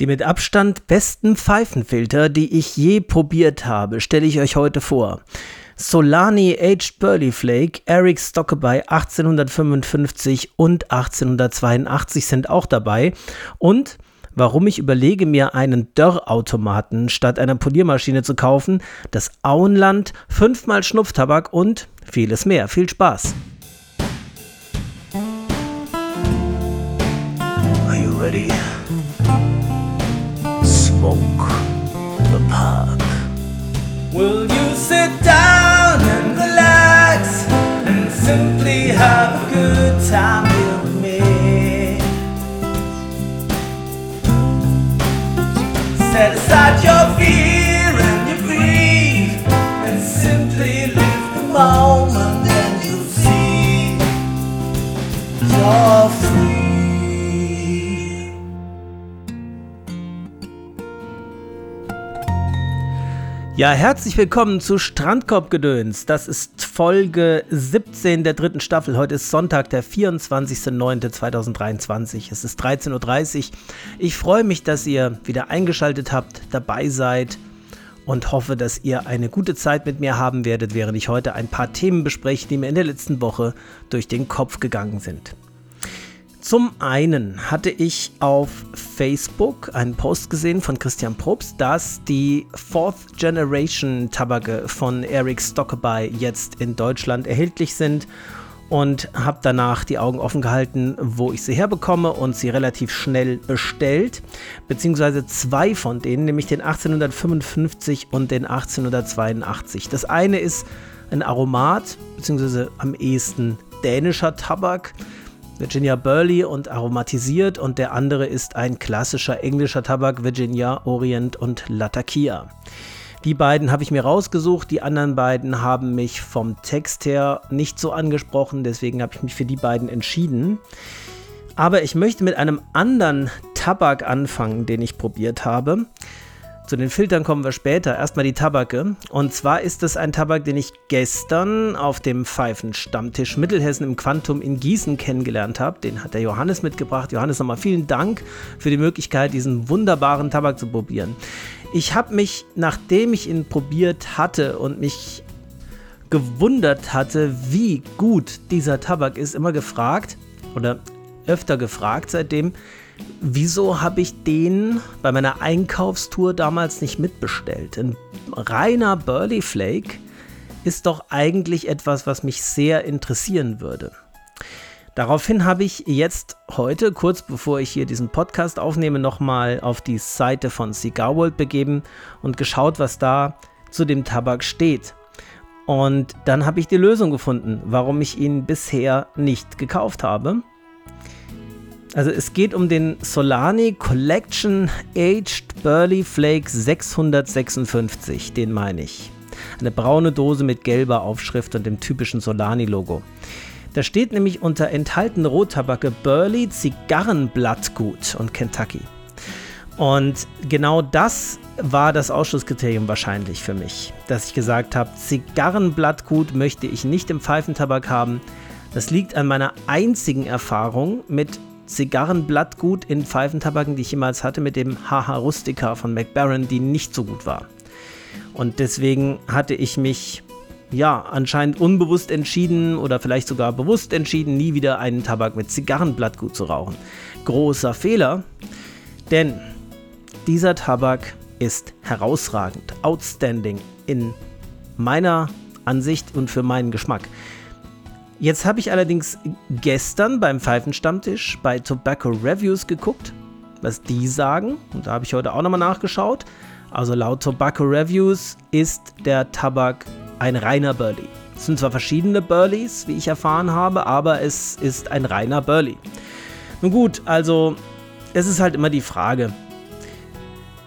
Die mit Abstand besten Pfeifenfilter, die ich je probiert habe, stelle ich euch heute vor. Solani Aged Burley Flake, Eric Stockeby 1855 und 1882 sind auch dabei. Und warum ich überlege, mir einen Dörrautomaten statt einer Poliermaschine zu kaufen, das Auenland, fünfmal Schnupftabak und vieles mehr. Viel Spaß! Are you ready? Smoke the. Will you sit down and relax and simply have a good time with me? Set aside your fear and your grief and simply live the moment and you'll see Ja, herzlich willkommen zu Strandkorbgedöns. Das ist Folge 17 der dritten Staffel. Heute ist Sonntag, der 24.09.2023. Es ist 13.30 Uhr. Ich freue mich, dass ihr wieder eingeschaltet habt, dabei seid und hoffe, dass ihr eine gute Zeit mit mir haben werdet, während ich heute ein paar Themen bespreche, die mir in der letzten Woche durch den Kopf gegangen sind. Zum einen hatte ich auf Facebook einen Post gesehen von Christian Probst, dass die Fourth Generation Tabake von Eric Stockeby jetzt in Deutschland erhältlich sind und habe danach die Augen offen gehalten, wo ich sie herbekomme und sie relativ schnell bestellt, beziehungsweise zwei von denen, nämlich den 1855 und den 1882. Das eine ist ein Aromat, beziehungsweise am ehesten dänischer Tabak Virginia Burley und aromatisiert und der andere ist ein klassischer englischer Tabak, Virginia Orient und Latakia. Die beiden habe ich mir rausgesucht, die anderen beiden haben mich vom Text her nicht so angesprochen, deswegen habe ich mich für die beiden entschieden. Aber ich möchte mit einem anderen Tabak anfangen, den ich probiert habe. Zu den Filtern kommen wir später. Erstmal die Tabake. Und zwar ist es ein Tabak, den ich gestern auf dem Pfeifenstammtisch Mittelhessen im Quantum in Gießen kennengelernt habe. Den hat der Johannes mitgebracht. Johannes, nochmal vielen Dank für die Möglichkeit, diesen wunderbaren Tabak zu probieren. Ich habe mich, nachdem ich ihn probiert hatte und mich gewundert hatte, wie gut dieser Tabak ist, immer gefragt oder öfter gefragt seitdem, wieso habe ich den bei meiner Einkaufstour damals nicht mitbestellt? Ein reiner Burley Flake ist doch eigentlich etwas, was mich sehr interessieren würde. Daraufhin habe ich jetzt heute, kurz bevor ich hier diesen Podcast aufnehme, nochmal auf die Seite von Cigar World begeben und geschaut, was da zu dem Tabak steht. Und dann habe ich die Lösung gefunden, warum ich ihn bisher nicht gekauft habe. Also es geht um den Solani Collection Aged Burley Flake 656, den meine ich. Eine braune Dose mit gelber Aufschrift und dem typischen Solani-Logo. Da steht nämlich unter enthaltene Rottabake Burley, Zigarrenblattgut und Kentucky. Und genau das war das Ausschlusskriterium wahrscheinlich für mich, dass ich gesagt habe, Zigarrenblattgut möchte ich nicht im Pfeifentabak haben. Das liegt an meiner einzigen Erfahrung mit Zigarrenblattgut in Pfeifentabaken, die ich jemals hatte, mit dem Haha Rustica von McBaron, die nicht so gut war. Und deswegen hatte ich mich ja anscheinend unbewusst entschieden oder vielleicht sogar bewusst entschieden, nie wieder einen Tabak mit Zigarrenblattgut zu rauchen. Großer Fehler, denn dieser Tabak ist herausragend, outstanding in meiner Ansicht und für meinen Geschmack. Jetzt habe ich allerdings gestern beim Pfeifenstammtisch bei Tobacco Reviews geguckt, was die sagen. Und da habe ich heute auch nochmal nachgeschaut. Also laut Tobacco Reviews ist der Tabak ein reiner Burley. Es sind zwar verschiedene Burleys, wie ich erfahren habe, aber es ist ein reiner Burley. Nun gut, also es ist halt immer die Frage.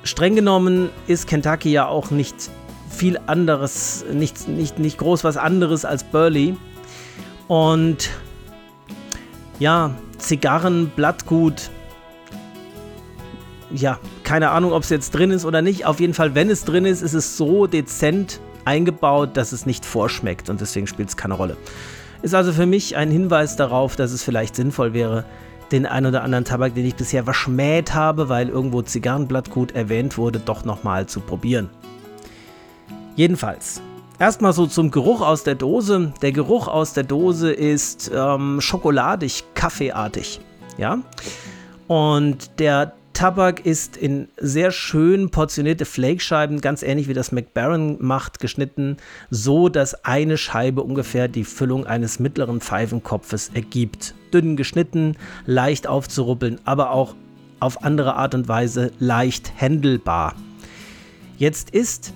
Streng genommen ist Kentucky ja auch nicht viel anderes, nicht, nicht, nicht groß was anderes als Burley. Und ja, Zigarren, Blattgut. Ja, keine Ahnung, ob es jetzt drin ist oder nicht. Auf jeden Fall, wenn es drin ist, ist es so dezent eingebaut, dass es nicht vorschmeckt und deswegen spielt es keine Rolle. Ist also für mich ein Hinweis darauf, dass es vielleicht sinnvoll wäre, den ein oder anderen Tabak, den ich bisher verschmäht habe, weil irgendwo Zigarrenblattgut erwähnt wurde, doch nochmal zu probieren. Jedenfalls, erstmal so zum Geruch aus der Dose. Der Geruch aus der Dose ist ähm, schokoladig, kaffeeartig. Ja. Und der Tabak ist in sehr schön portionierte Flakescheiben, ganz ähnlich wie das McBaron macht, geschnitten, so dass eine Scheibe ungefähr die Füllung eines mittleren Pfeifenkopfes ergibt. Dünn geschnitten, leicht aufzuruppeln, aber auch auf andere Art und Weise leicht händelbar. Jetzt ist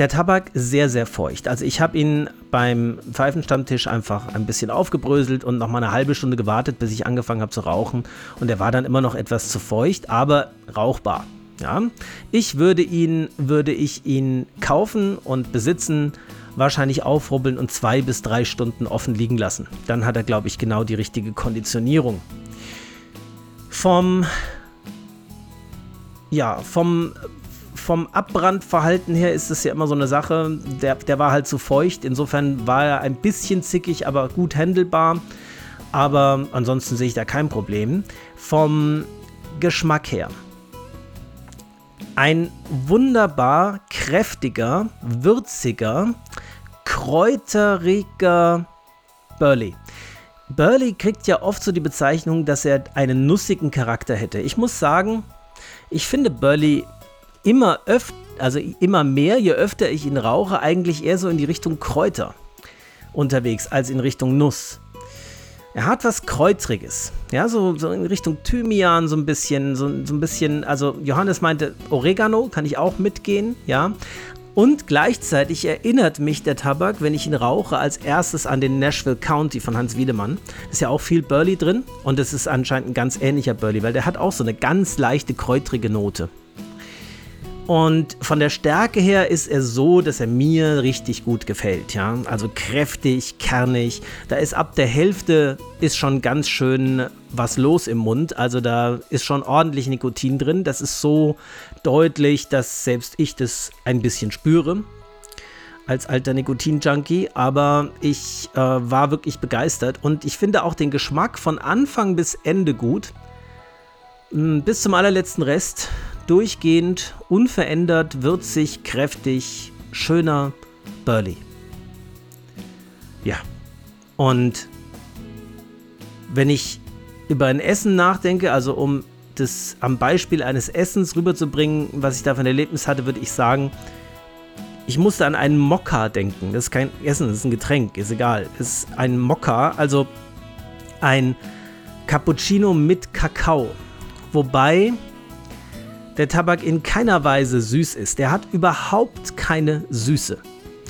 der Tabak sehr, sehr feucht. Also ich habe ihn beim Pfeifenstammtisch einfach ein bisschen aufgebröselt und noch mal eine halbe Stunde gewartet, bis ich angefangen habe zu rauchen. Und er war dann immer noch etwas zu feucht, aber rauchbar. Ja, ich würde ihn, würde ich ihn kaufen und besitzen, wahrscheinlich aufrubbeln und zwei bis drei Stunden offen liegen lassen. Dann hat er, glaube ich, genau die richtige Konditionierung. Vom ja, vom vom Abbrandverhalten her ist es ja immer so eine Sache. Der, der war halt zu feucht. Insofern war er ein bisschen zickig, aber gut handelbar. Aber ansonsten sehe ich da kein Problem. Vom Geschmack her. Ein wunderbar kräftiger, würziger, kräuteriger Burley. Burley kriegt ja oft so die Bezeichnung, dass er einen nussigen Charakter hätte. Ich muss sagen, ich finde Burley immer öfter, also immer mehr, je öfter ich ihn rauche, eigentlich eher so in die Richtung Kräuter unterwegs als in Richtung Nuss. Er hat was Kräutriges, ja, so, so in Richtung Thymian, so ein bisschen, so, so ein bisschen, also Johannes meinte Oregano, kann ich auch mitgehen, ja. Und gleichzeitig erinnert mich der Tabak, wenn ich ihn rauche, als erstes an den Nashville County von Hans Wiedemann. Ist ja auch viel Burley drin und es ist anscheinend ein ganz ähnlicher Burley, weil der hat auch so eine ganz leichte kräutrige Note. Und von der Stärke her ist er so, dass er mir richtig gut gefällt. Ja? Also kräftig, kernig. Da ist ab der Hälfte ist schon ganz schön was los im Mund. Also da ist schon ordentlich Nikotin drin. Das ist so deutlich, dass selbst ich das ein bisschen spüre als alter Nikotin-Junkie, aber ich äh, war wirklich begeistert und ich finde auch den Geschmack von Anfang bis Ende gut. Hm, bis zum allerletzten Rest durchgehend, unverändert, würzig, kräftig, schöner Burley. Ja. Und wenn ich über ein Essen nachdenke, also um das am Beispiel eines Essens rüberzubringen, was ich da für ein Erlebnis hatte, würde ich sagen, ich musste an einen Mokka denken. Das ist kein Essen, das ist ein Getränk, ist egal. Es ist ein Mokka, also ein Cappuccino mit Kakao. Wobei der Tabak in keiner Weise süß ist. Der hat überhaupt keine Süße.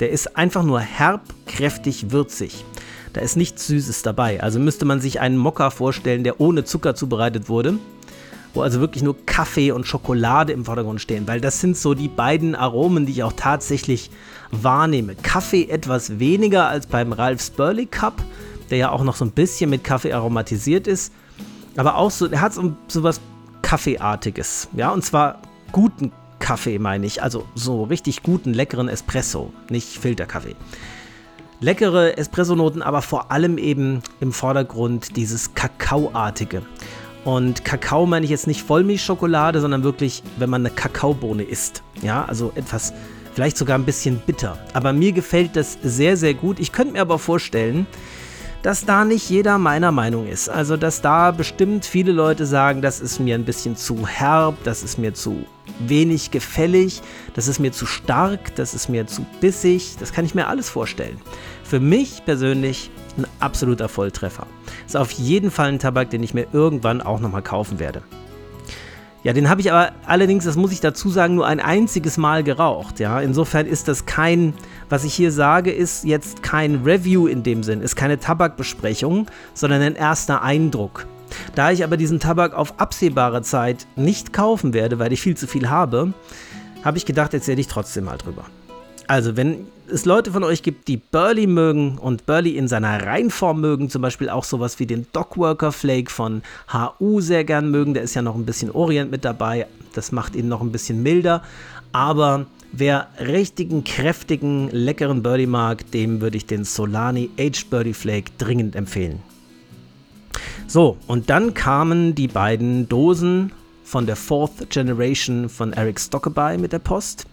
Der ist einfach nur herb, kräftig, würzig. Da ist nichts Süßes dabei. Also müsste man sich einen Mokka vorstellen, der ohne Zucker zubereitet wurde. Wo also wirklich nur Kaffee und Schokolade im Vordergrund stehen. Weil das sind so die beiden Aromen, die ich auch tatsächlich wahrnehme. Kaffee etwas weniger als beim Ralph's Burley Cup, der ja auch noch so ein bisschen mit Kaffee aromatisiert ist. Aber auch so, er hat so, so was Kaffeeartiges. Ja, und zwar guten Kaffee, meine ich. Also so richtig guten, leckeren Espresso, nicht Filterkaffee. Leckere Espressonoten, aber vor allem eben im Vordergrund dieses Kakaoartige. Und Kakao meine ich jetzt nicht Vollmilchschokolade, sondern wirklich, wenn man eine Kakaobohne isst. Ja, also etwas, vielleicht sogar ein bisschen bitter. Aber mir gefällt das sehr, sehr gut. Ich könnte mir aber vorstellen, dass da nicht jeder meiner Meinung ist. Also, dass da bestimmt viele Leute sagen, das ist mir ein bisschen zu herb, das ist mir zu wenig gefällig, das ist mir zu stark, das ist mir zu bissig. Das kann ich mir alles vorstellen. Für mich persönlich ein absoluter Volltreffer. Ist auf jeden Fall ein Tabak, den ich mir irgendwann auch nochmal kaufen werde. Ja, den habe ich aber allerdings, das muss ich dazu sagen, nur ein einziges Mal geraucht. Ja, insofern ist das kein, was ich hier sage, ist jetzt kein Review in dem Sinn, ist keine Tabakbesprechung, sondern ein erster Eindruck. Da ich aber diesen Tabak auf absehbare Zeit nicht kaufen werde, weil ich viel zu viel habe, habe ich gedacht, erzähle ich trotzdem mal drüber. Also, wenn es Leute von euch gibt, die Burley mögen und Burley in seiner Reinform mögen, zum Beispiel auch sowas wie den Dogworker Flake von HU sehr gern mögen, der ist ja noch ein bisschen Orient mit dabei, das macht ihn noch ein bisschen milder, aber wer richtigen, kräftigen, leckeren Burley mag, dem würde ich den Solani Aged Burley Flake dringend empfehlen. So, und dann kamen die beiden Dosen von der Fourth Generation von Eric Stockeby mit der Post.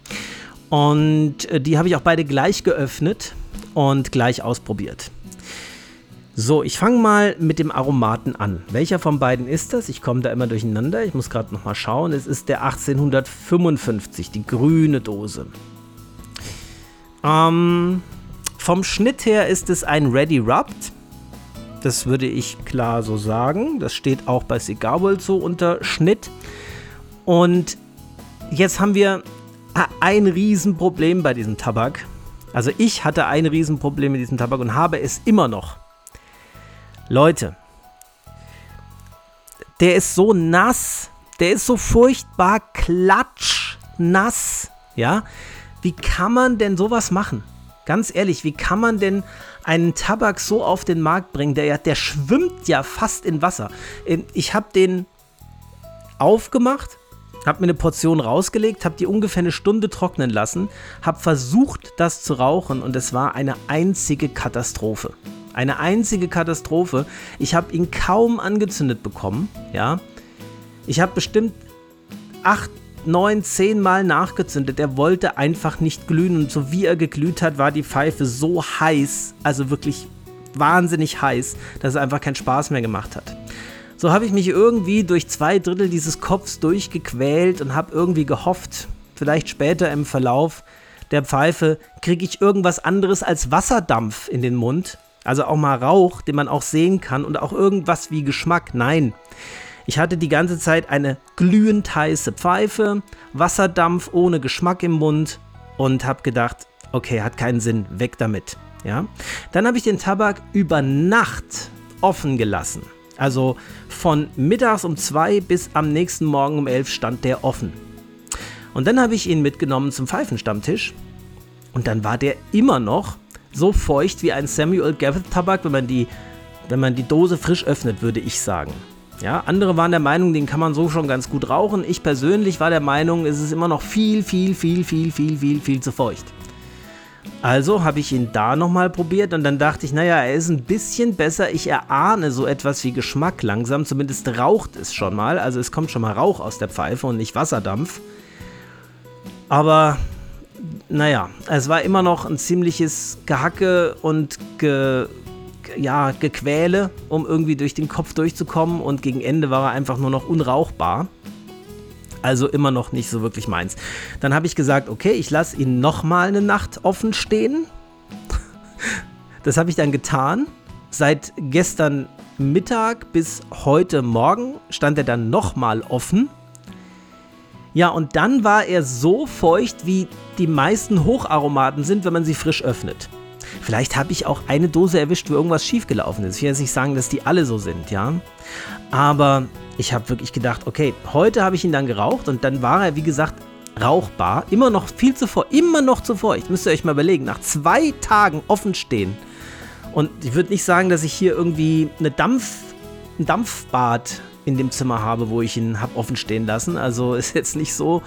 Und äh, die habe ich auch beide gleich geöffnet und gleich ausprobiert. So, ich fange mal mit dem Aromaten an. Welcher von beiden ist das? Ich komme da immer durcheinander. Ich muss gerade noch mal schauen. Es ist der 1855, die grüne Dose. Ähm, vom Schnitt her ist es ein Ready Rubbed. Das würde ich klar so sagen. Das steht auch bei Cigar World so unter Schnitt. Und jetzt haben wir ein Riesenproblem bei diesem Tabak. Also ich hatte ein Riesenproblem mit diesem Tabak und habe es immer noch. Leute, der ist so nass, der ist so furchtbar klatschnass, ja? Wie kann man denn sowas machen? Ganz ehrlich, wie kann man denn einen Tabak so auf den Markt bringen? Der, der schwimmt ja fast in Wasser. Ich habe den aufgemacht, habe mir eine Portion rausgelegt, habe die ungefähr eine Stunde trocknen lassen, habe versucht, das zu rauchen und es war eine einzige Katastrophe. Eine einzige Katastrophe. Ich habe ihn kaum angezündet bekommen, ja. Ich habe bestimmt acht neun, zehn Mal nachgezündet. Er wollte einfach nicht glühen und so wie er geglüht hat, war die Pfeife so heiß, also wirklich wahnsinnig heiß, dass es einfach keinen Spaß mehr gemacht hat. So habe ich mich irgendwie durch zwei Drittel dieses Kopfs durchgequält und habe irgendwie gehofft, vielleicht später im Verlauf der Pfeife kriege ich irgendwas anderes als Wasserdampf in den Mund. Also auch mal Rauch, den man auch sehen kann und auch irgendwas wie Geschmack. Nein, ich hatte die ganze Zeit eine glühend heiße Pfeife, Wasserdampf ohne Geschmack im Mund und habe gedacht, okay, hat keinen Sinn, weg damit. Ja? Dann habe ich den Tabak über Nacht offen gelassen. Also von mittags um zwei bis am nächsten Morgen um elf stand der offen. Und dann habe ich ihn mitgenommen zum Pfeifenstammtisch und dann war der immer noch so feucht wie ein Samuel Gavitt Tabak, wenn man die, wenn man die Dose frisch öffnet, würde ich sagen. Ja, andere waren der Meinung, den kann man so schon ganz gut rauchen. Ich persönlich war der Meinung, es ist immer noch viel, viel, viel, viel, viel, viel, viel zu feucht. Also habe ich ihn da nochmal probiert und dann dachte ich, naja, er ist ein bisschen besser. Ich erahne so etwas wie Geschmack langsam. Zumindest raucht es schon mal. Also es kommt schon mal Rauch aus der Pfeife und nicht Wasserdampf. Aber naja, es war immer noch ein ziemliches Gehacke und ge, ja, Gequäle, um irgendwie durch den Kopf durchzukommen und gegen Ende war er einfach nur noch unrauchbar. Also immer noch nicht so wirklich meins. Dann habe ich gesagt, okay, ich lasse ihn nochmal eine Nacht offen stehen. Das habe ich dann getan. Seit gestern Mittag bis heute Morgen stand er dann nochmal offen. Ja, und dann war er so feucht, wie die meisten Hocharomaten sind, wenn man sie frisch öffnet. Vielleicht habe ich auch eine Dose erwischt, wo irgendwas schiefgelaufen ist. Ich will jetzt nicht sagen, dass die alle so sind, ja. Aber ich habe wirklich gedacht, okay, heute habe ich ihn dann geraucht und dann war er, wie gesagt, rauchbar. Immer noch viel zu feucht, immer noch zu feucht. Müsst ihr euch mal überlegen, nach zwei Tagen offen stehen. Und ich würde nicht sagen, dass ich hier irgendwie eine Dampf, ein Dampfbad in dem Zimmer habe, wo ich ihn habe offen stehen lassen. Also ist jetzt nicht so,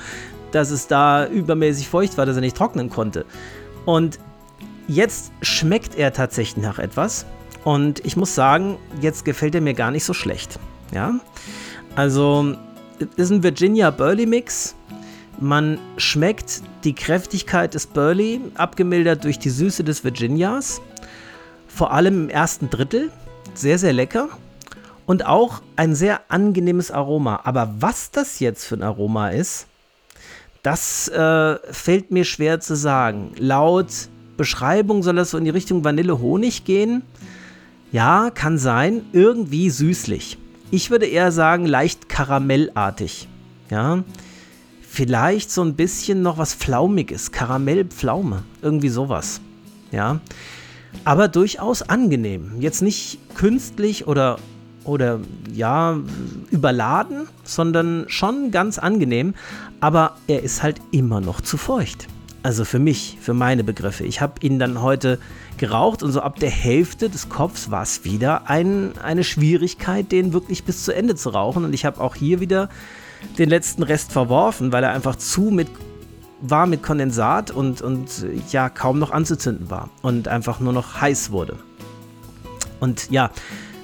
dass es da übermäßig feucht war, dass er nicht trocknen konnte. Und Jetzt schmeckt er tatsächlich nach etwas. Und ich muss sagen, jetzt gefällt er mir gar nicht so schlecht. Ja, also ist ein Virginia Burley Mix. Man schmeckt die Kräftigkeit des Burley, abgemildert durch die Süße des Virginias. Vor allem im ersten Drittel. Sehr, sehr lecker. Und auch ein sehr angenehmes Aroma. Aber was das jetzt für ein Aroma ist, das äh, fällt mir schwer zu sagen. Laut Beschreibung soll das so in die Richtung Vanille-Honig gehen. Ja, kann sein. Irgendwie süßlich. Ich würde eher sagen, leicht karamellartig. Ja. Vielleicht so ein bisschen noch was Flaumiges. Karamellpflaume. Irgendwie sowas. Ja. Aber durchaus angenehm. Jetzt nicht künstlich oder, oder ja, überladen, sondern schon ganz angenehm. Aber er ist halt immer noch zu feucht. Also für mich, für meine Begriffe. Ich habe ihn dann heute geraucht und so ab der Hälfte des Kopfs war es wieder ein, eine Schwierigkeit, den wirklich bis zu Ende zu rauchen. Und ich habe auch hier wieder den letzten Rest verworfen, weil er einfach zu mit war mit Kondensat und, und ja kaum noch anzuzünden war und einfach nur noch heiß wurde. Und ja,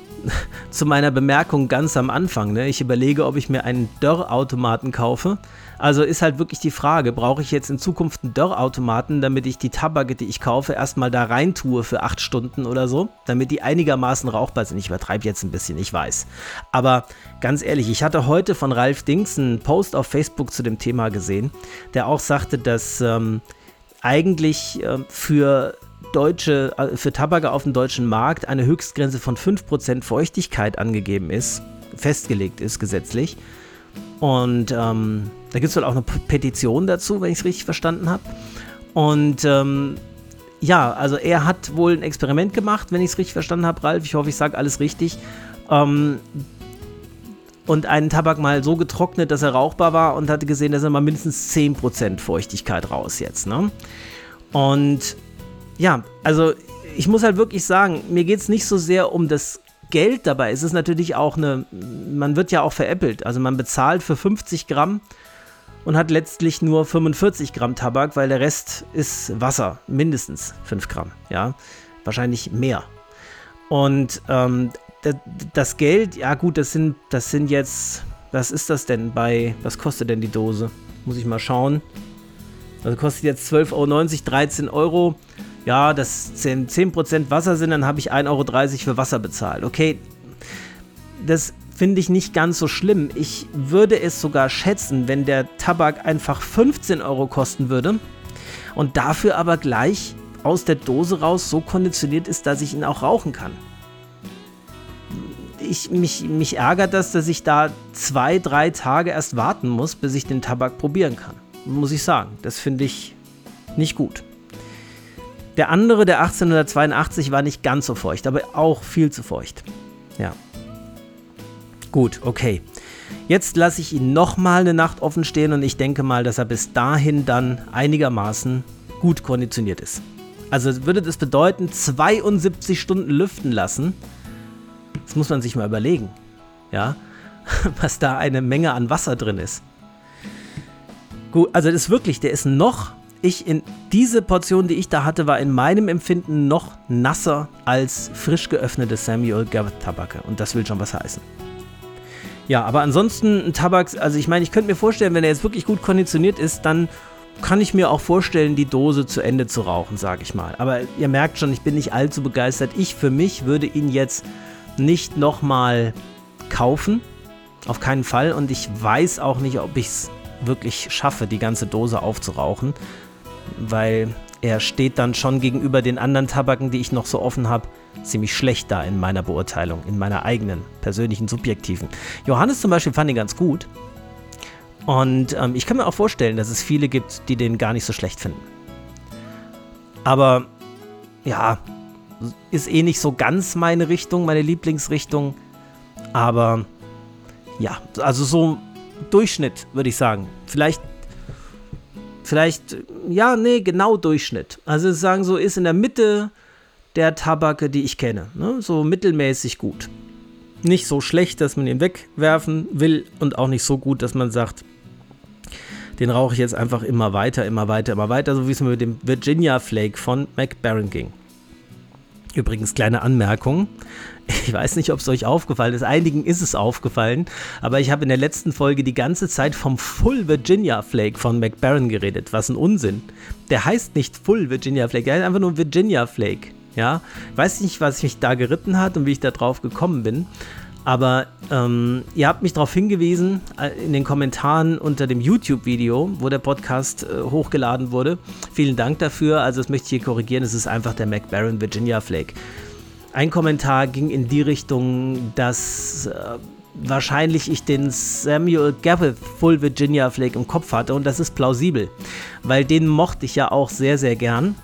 zu meiner Bemerkung ganz am Anfang. Ne? Ich überlege, ob ich mir einen Dörrautomaten kaufe. Also ist halt wirklich die Frage, brauche ich jetzt in Zukunft einen Dörrautomaten, damit ich die Tabake, die ich kaufe, erstmal da rein tue für acht Stunden oder so, damit die einigermaßen rauchbar sind. Ich übertreibe jetzt ein bisschen, ich weiß. Aber ganz ehrlich, ich hatte heute von Ralf Dings einen Post auf Facebook zu dem Thema gesehen, der auch sagte, dass ähm, eigentlich äh, für deutsche, äh, für Tabake auf dem deutschen Markt eine Höchstgrenze von 5% Feuchtigkeit angegeben ist, festgelegt ist gesetzlich. Und ähm, da gibt es wohl auch eine Petition dazu, wenn ich es richtig verstanden habe. Und ähm, ja, also er hat wohl ein Experiment gemacht, wenn ich es richtig verstanden habe, Ralf. Ich hoffe, ich sage alles richtig. Ähm, und einen Tabak mal so getrocknet, dass er rauchbar war und hatte gesehen, dass er mal mindestens 10% Feuchtigkeit raus jetzt. Ne? Und ja, also ich muss halt wirklich sagen, mir geht es nicht so sehr um das Geld dabei. Es ist natürlich auch eine, man wird ja auch veräppelt. Also man bezahlt für 50 Gramm und hat letztlich nur 45 Gramm Tabak, weil der Rest ist Wasser, mindestens 5 Gramm, ja, wahrscheinlich mehr. Und ähm, das Geld, ja gut, das sind, das sind jetzt, was ist das denn bei, was kostet denn die Dose? Muss ich mal schauen. Also kostet jetzt 12,90 Euro, 13 Euro ja, das 10%, 10 Wasser sind, dann habe ich 1,30 Euro für Wasser bezahlt. Okay, das finde ich nicht ganz so schlimm. Ich würde es sogar schätzen, wenn der Tabak einfach 15 Euro kosten würde und dafür aber gleich aus der Dose raus so konditioniert ist, dass ich ihn auch rauchen kann. Ich, mich, mich ärgert das, dass ich da zwei, drei Tage erst warten muss, bis ich den Tabak probieren kann. Muss ich sagen. Das finde ich nicht gut. Der andere, der 1882, war nicht ganz so feucht, aber auch viel zu feucht. Ja. Gut, okay. Jetzt lasse ich ihn nochmal eine Nacht offen stehen und ich denke mal, dass er bis dahin dann einigermaßen gut konditioniert ist. Also würde das bedeuten, 72 Stunden lüften lassen. Das muss man sich mal überlegen. Ja, was da eine Menge an Wasser drin ist. Gut, also das ist wirklich, der ist noch ich in diese Portion, die ich da hatte, war in meinem Empfinden noch nasser als frisch geöffnete Samuel Garrett Tabake. Und das will schon was heißen. Ja, aber ansonsten ein Tabak, also ich meine, ich könnte mir vorstellen, wenn er jetzt wirklich gut konditioniert ist, dann kann ich mir auch vorstellen, die Dose zu Ende zu rauchen, sage ich mal. Aber ihr merkt schon, ich bin nicht allzu begeistert. Ich für mich würde ihn jetzt nicht nochmal kaufen. Auf keinen Fall. Und ich weiß auch nicht, ob ich es wirklich schaffe, die ganze Dose aufzurauchen weil er steht dann schon gegenüber den anderen Tabaken, die ich noch so offen habe, ziemlich schlecht da in meiner Beurteilung, in meiner eigenen, persönlichen, subjektiven. Johannes zum Beispiel fand ihn ganz gut. Und ähm, ich kann mir auch vorstellen, dass es viele gibt, die den gar nicht so schlecht finden. Aber ja, ist eh nicht so ganz meine Richtung, meine Lieblingsrichtung. Aber ja, also so Durchschnitt, würde ich sagen. Vielleicht vielleicht, ja, nee, genau Durchschnitt. Also sagen so, ist in der Mitte der Tabake, die ich kenne. Ne? So mittelmäßig gut. Nicht so schlecht, dass man ihn wegwerfen will und auch nicht so gut, dass man sagt, den rauche ich jetzt einfach immer weiter, immer weiter, immer weiter, so wie es mir mit dem Virginia Flake von McBaron ging. Übrigens, kleine Anmerkung. Ich weiß nicht, ob es euch aufgefallen ist. Einigen ist es aufgefallen. Aber ich habe in der letzten Folge die ganze Zeit vom Full Virginia Flake von McBaron geredet. Was ein Unsinn. Der heißt nicht Full Virginia Flake. Der heißt einfach nur Virginia Flake. Ja, ich weiß nicht, was mich da geritten hat und wie ich da drauf gekommen bin. Aber ähm, ihr habt mich darauf hingewiesen äh, in den Kommentaren unter dem YouTube-Video, wo der Podcast äh, hochgeladen wurde. Vielen Dank dafür. Also das möchte ich hier korrigieren. Es ist einfach der McBaron Virginia Flake. Ein Kommentar ging in die Richtung, dass äh, wahrscheinlich ich den Samuel Gareth Full Virginia Flake im Kopf hatte und das ist plausibel, weil den mochte ich ja auch sehr, sehr gern.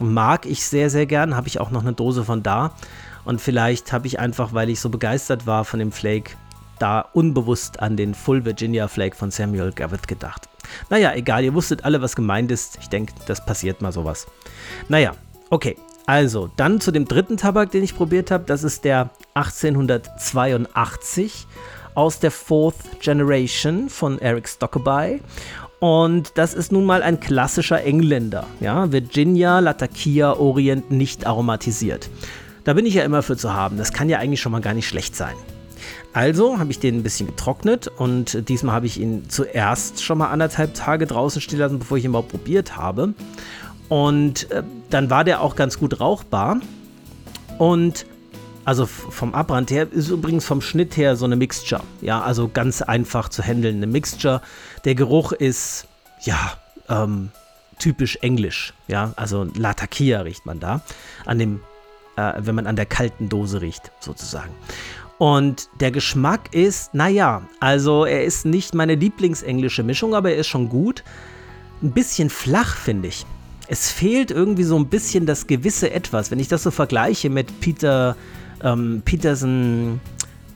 Mag ich sehr, sehr gern. Habe ich auch noch eine Dose von da. Und vielleicht habe ich einfach, weil ich so begeistert war von dem Flake, da unbewusst an den Full Virginia Flake von Samuel Gareth gedacht. Naja, egal, ihr wusstet alle, was gemeint ist. Ich denke, das passiert mal sowas. Naja, okay. Also, dann zu dem dritten Tabak, den ich probiert habe. Das ist der 1882 aus der Fourth Generation von Eric Stockeby. Und das ist nun mal ein klassischer Engländer. Ja, Virginia, Latakia, Orient nicht aromatisiert. Da bin ich ja immer für zu haben. Das kann ja eigentlich schon mal gar nicht schlecht sein. Also habe ich den ein bisschen getrocknet und diesmal habe ich ihn zuerst schon mal anderthalb Tage draußen stehen lassen, bevor ich ihn überhaupt probiert habe. Und äh, dann war der auch ganz gut rauchbar. Und also vom Abbrand her ist übrigens vom Schnitt her so eine Mixture. Ja, also ganz einfach zu handeln. Eine Mixture. Der Geruch ist, ja, ähm, typisch englisch. Ja, also Latakia riecht man da. An dem, äh, wenn man an der kalten Dose riecht, sozusagen. Und der Geschmack ist, naja, also er ist nicht meine Lieblingsenglische Mischung, aber er ist schon gut. Ein bisschen flach, finde ich. Es fehlt irgendwie so ein bisschen das gewisse Etwas. Wenn ich das so vergleiche mit Peter ähm, Peterson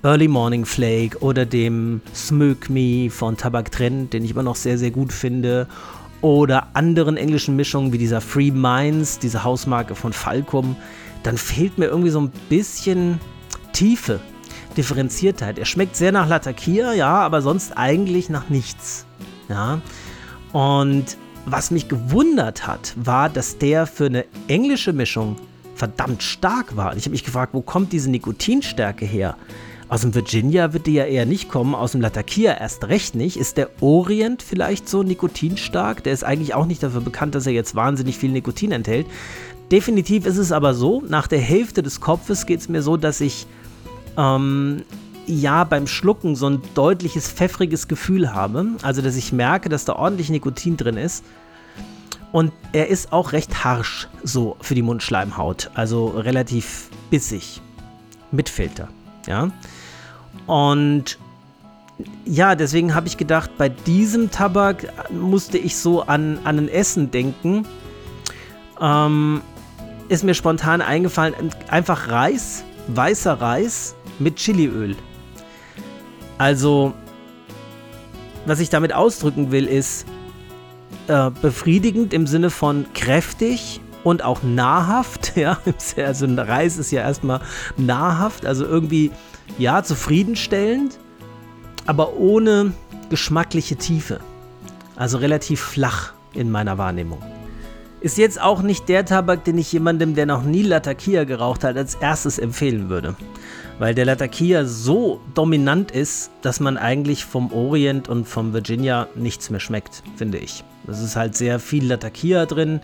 Early Morning Flake oder dem Smoke Me von Tabak Trend, den ich immer noch sehr, sehr gut finde. Oder anderen englischen Mischungen wie dieser Free Minds, diese Hausmarke von Falcom, dann fehlt mir irgendwie so ein bisschen Tiefe Differenziertheit. Er schmeckt sehr nach Latakia, ja, aber sonst eigentlich nach nichts. Ja. Und was mich gewundert hat, war, dass der für eine englische Mischung verdammt stark war. Und ich habe mich gefragt, wo kommt diese Nikotinstärke her? Aus dem Virginia wird die ja eher nicht kommen, aus dem Latakia erst recht nicht. Ist der Orient vielleicht so nikotinstark? Der ist eigentlich auch nicht dafür bekannt, dass er jetzt wahnsinnig viel Nikotin enthält. Definitiv ist es aber so, nach der Hälfte des Kopfes geht es mir so, dass ich ähm, ja beim Schlucken so ein deutliches pfeffriges Gefühl habe. Also, dass ich merke, dass da ordentlich Nikotin drin ist. Und er ist auch recht harsch so für die Mundschleimhaut. Also relativ bissig. Mit Filter. Ja. Und ja, deswegen habe ich gedacht, bei diesem Tabak musste ich so an, an ein Essen denken. Ähm, ist mir spontan eingefallen, einfach Reis, weißer Reis mit Chiliöl. Also, was ich damit ausdrücken will, ist äh, befriedigend im Sinne von kräftig und auch nahrhaft. Ja, also ein Reis ist ja erstmal nahrhaft, also irgendwie ja zufriedenstellend, aber ohne geschmackliche Tiefe. Also relativ flach in meiner Wahrnehmung. Ist jetzt auch nicht der Tabak, den ich jemandem, der noch nie Latakia geraucht hat, als erstes empfehlen würde weil der Latakia so dominant ist, dass man eigentlich vom Orient und vom Virginia nichts mehr schmeckt, finde ich. Es ist halt sehr viel Latakia drin.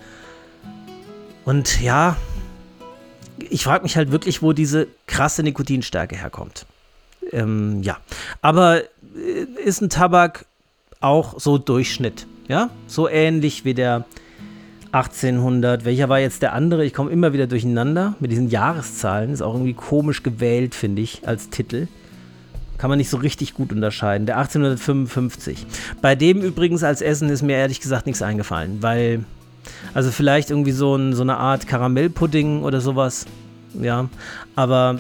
Und ja, ich frage mich halt wirklich, wo diese krasse Nikotinstärke herkommt. Ähm, ja, aber äh, ist ein Tabak auch so Durchschnitt. Ja, so ähnlich wie der 1800. Welcher war jetzt der andere? Ich komme immer wieder durcheinander mit diesen Jahreszahlen. Ist auch irgendwie komisch gewählt, finde ich, als Titel. Kann man nicht so richtig gut unterscheiden. Der 1855. Bei dem übrigens als Essen ist mir ehrlich gesagt nichts eingefallen, weil. Also vielleicht irgendwie so, ein, so eine Art Karamellpudding oder sowas. Ja. Aber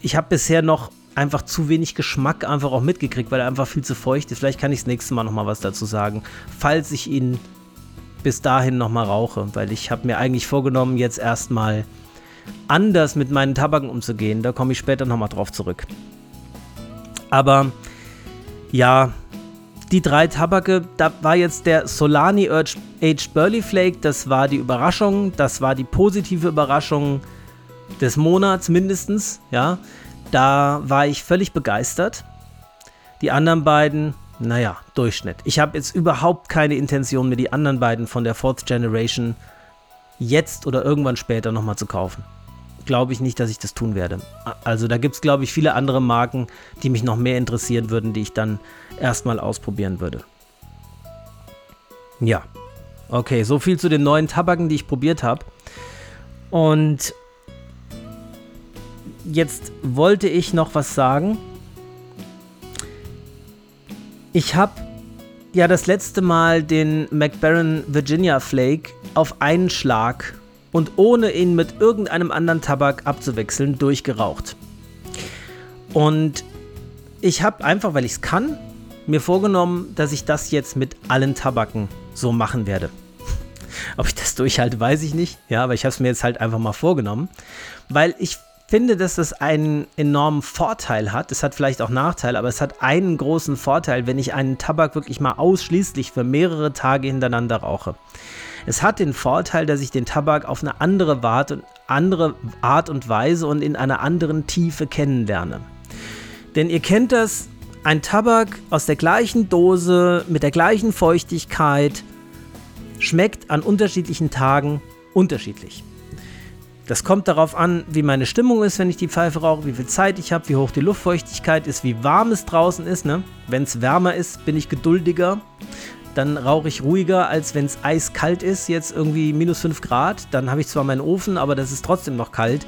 ich habe bisher noch einfach zu wenig Geschmack einfach auch mitgekriegt, weil er einfach viel zu feucht ist. Vielleicht kann ich das nächste Mal nochmal was dazu sagen, falls ich ihn bis dahin nochmal rauche, weil ich habe mir eigentlich vorgenommen, jetzt erstmal anders mit meinen Tabaken umzugehen. Da komme ich später nochmal drauf zurück. Aber ja, die drei Tabake, da war jetzt der Solani Aged Burley Flake, das war die Überraschung, das war die positive Überraschung des Monats mindestens, ja. Da war ich völlig begeistert. Die anderen beiden, naja, Durchschnitt. Ich habe jetzt überhaupt keine Intention, mir die anderen beiden von der Fourth Generation jetzt oder irgendwann später nochmal zu kaufen. Glaube ich nicht, dass ich das tun werde. Also da gibt es, glaube ich, viele andere Marken, die mich noch mehr interessieren würden, die ich dann erstmal ausprobieren würde. Ja. Okay, so viel zu den neuen Tabaken, die ich probiert habe. Und jetzt wollte ich noch was sagen ich habe ja das letzte Mal den McBaron Virginia Flake auf einen Schlag und ohne ihn mit irgendeinem anderen Tabak abzuwechseln durchgeraucht. Und ich habe einfach, weil ich es kann, mir vorgenommen, dass ich das jetzt mit allen Tabaken so machen werde. Ob ich das durchhalte, weiß ich nicht. Ja, aber ich habe es mir jetzt halt einfach mal vorgenommen, weil ich finde, dass das einen enormen Vorteil hat. Es hat vielleicht auch Nachteile, aber es hat einen großen Vorteil, wenn ich einen Tabak wirklich mal ausschließlich für mehrere Tage hintereinander rauche. Es hat den Vorteil, dass ich den Tabak auf eine andere Art und Weise und in einer anderen Tiefe kennenlerne. Denn ihr kennt das, ein Tabak aus der gleichen Dose, mit der gleichen Feuchtigkeit, schmeckt an unterschiedlichen Tagen unterschiedlich. Das kommt darauf an, wie meine Stimmung ist, wenn ich die Pfeife rauche, wie viel Zeit ich habe, wie hoch die Luftfeuchtigkeit ist, wie warm es draußen ist. Ne? Wenn es wärmer ist, bin ich geduldiger. Dann rauche ich ruhiger, als wenn es eiskalt ist, jetzt irgendwie minus 5 Grad. Dann habe ich zwar meinen Ofen, aber das ist trotzdem noch kalt.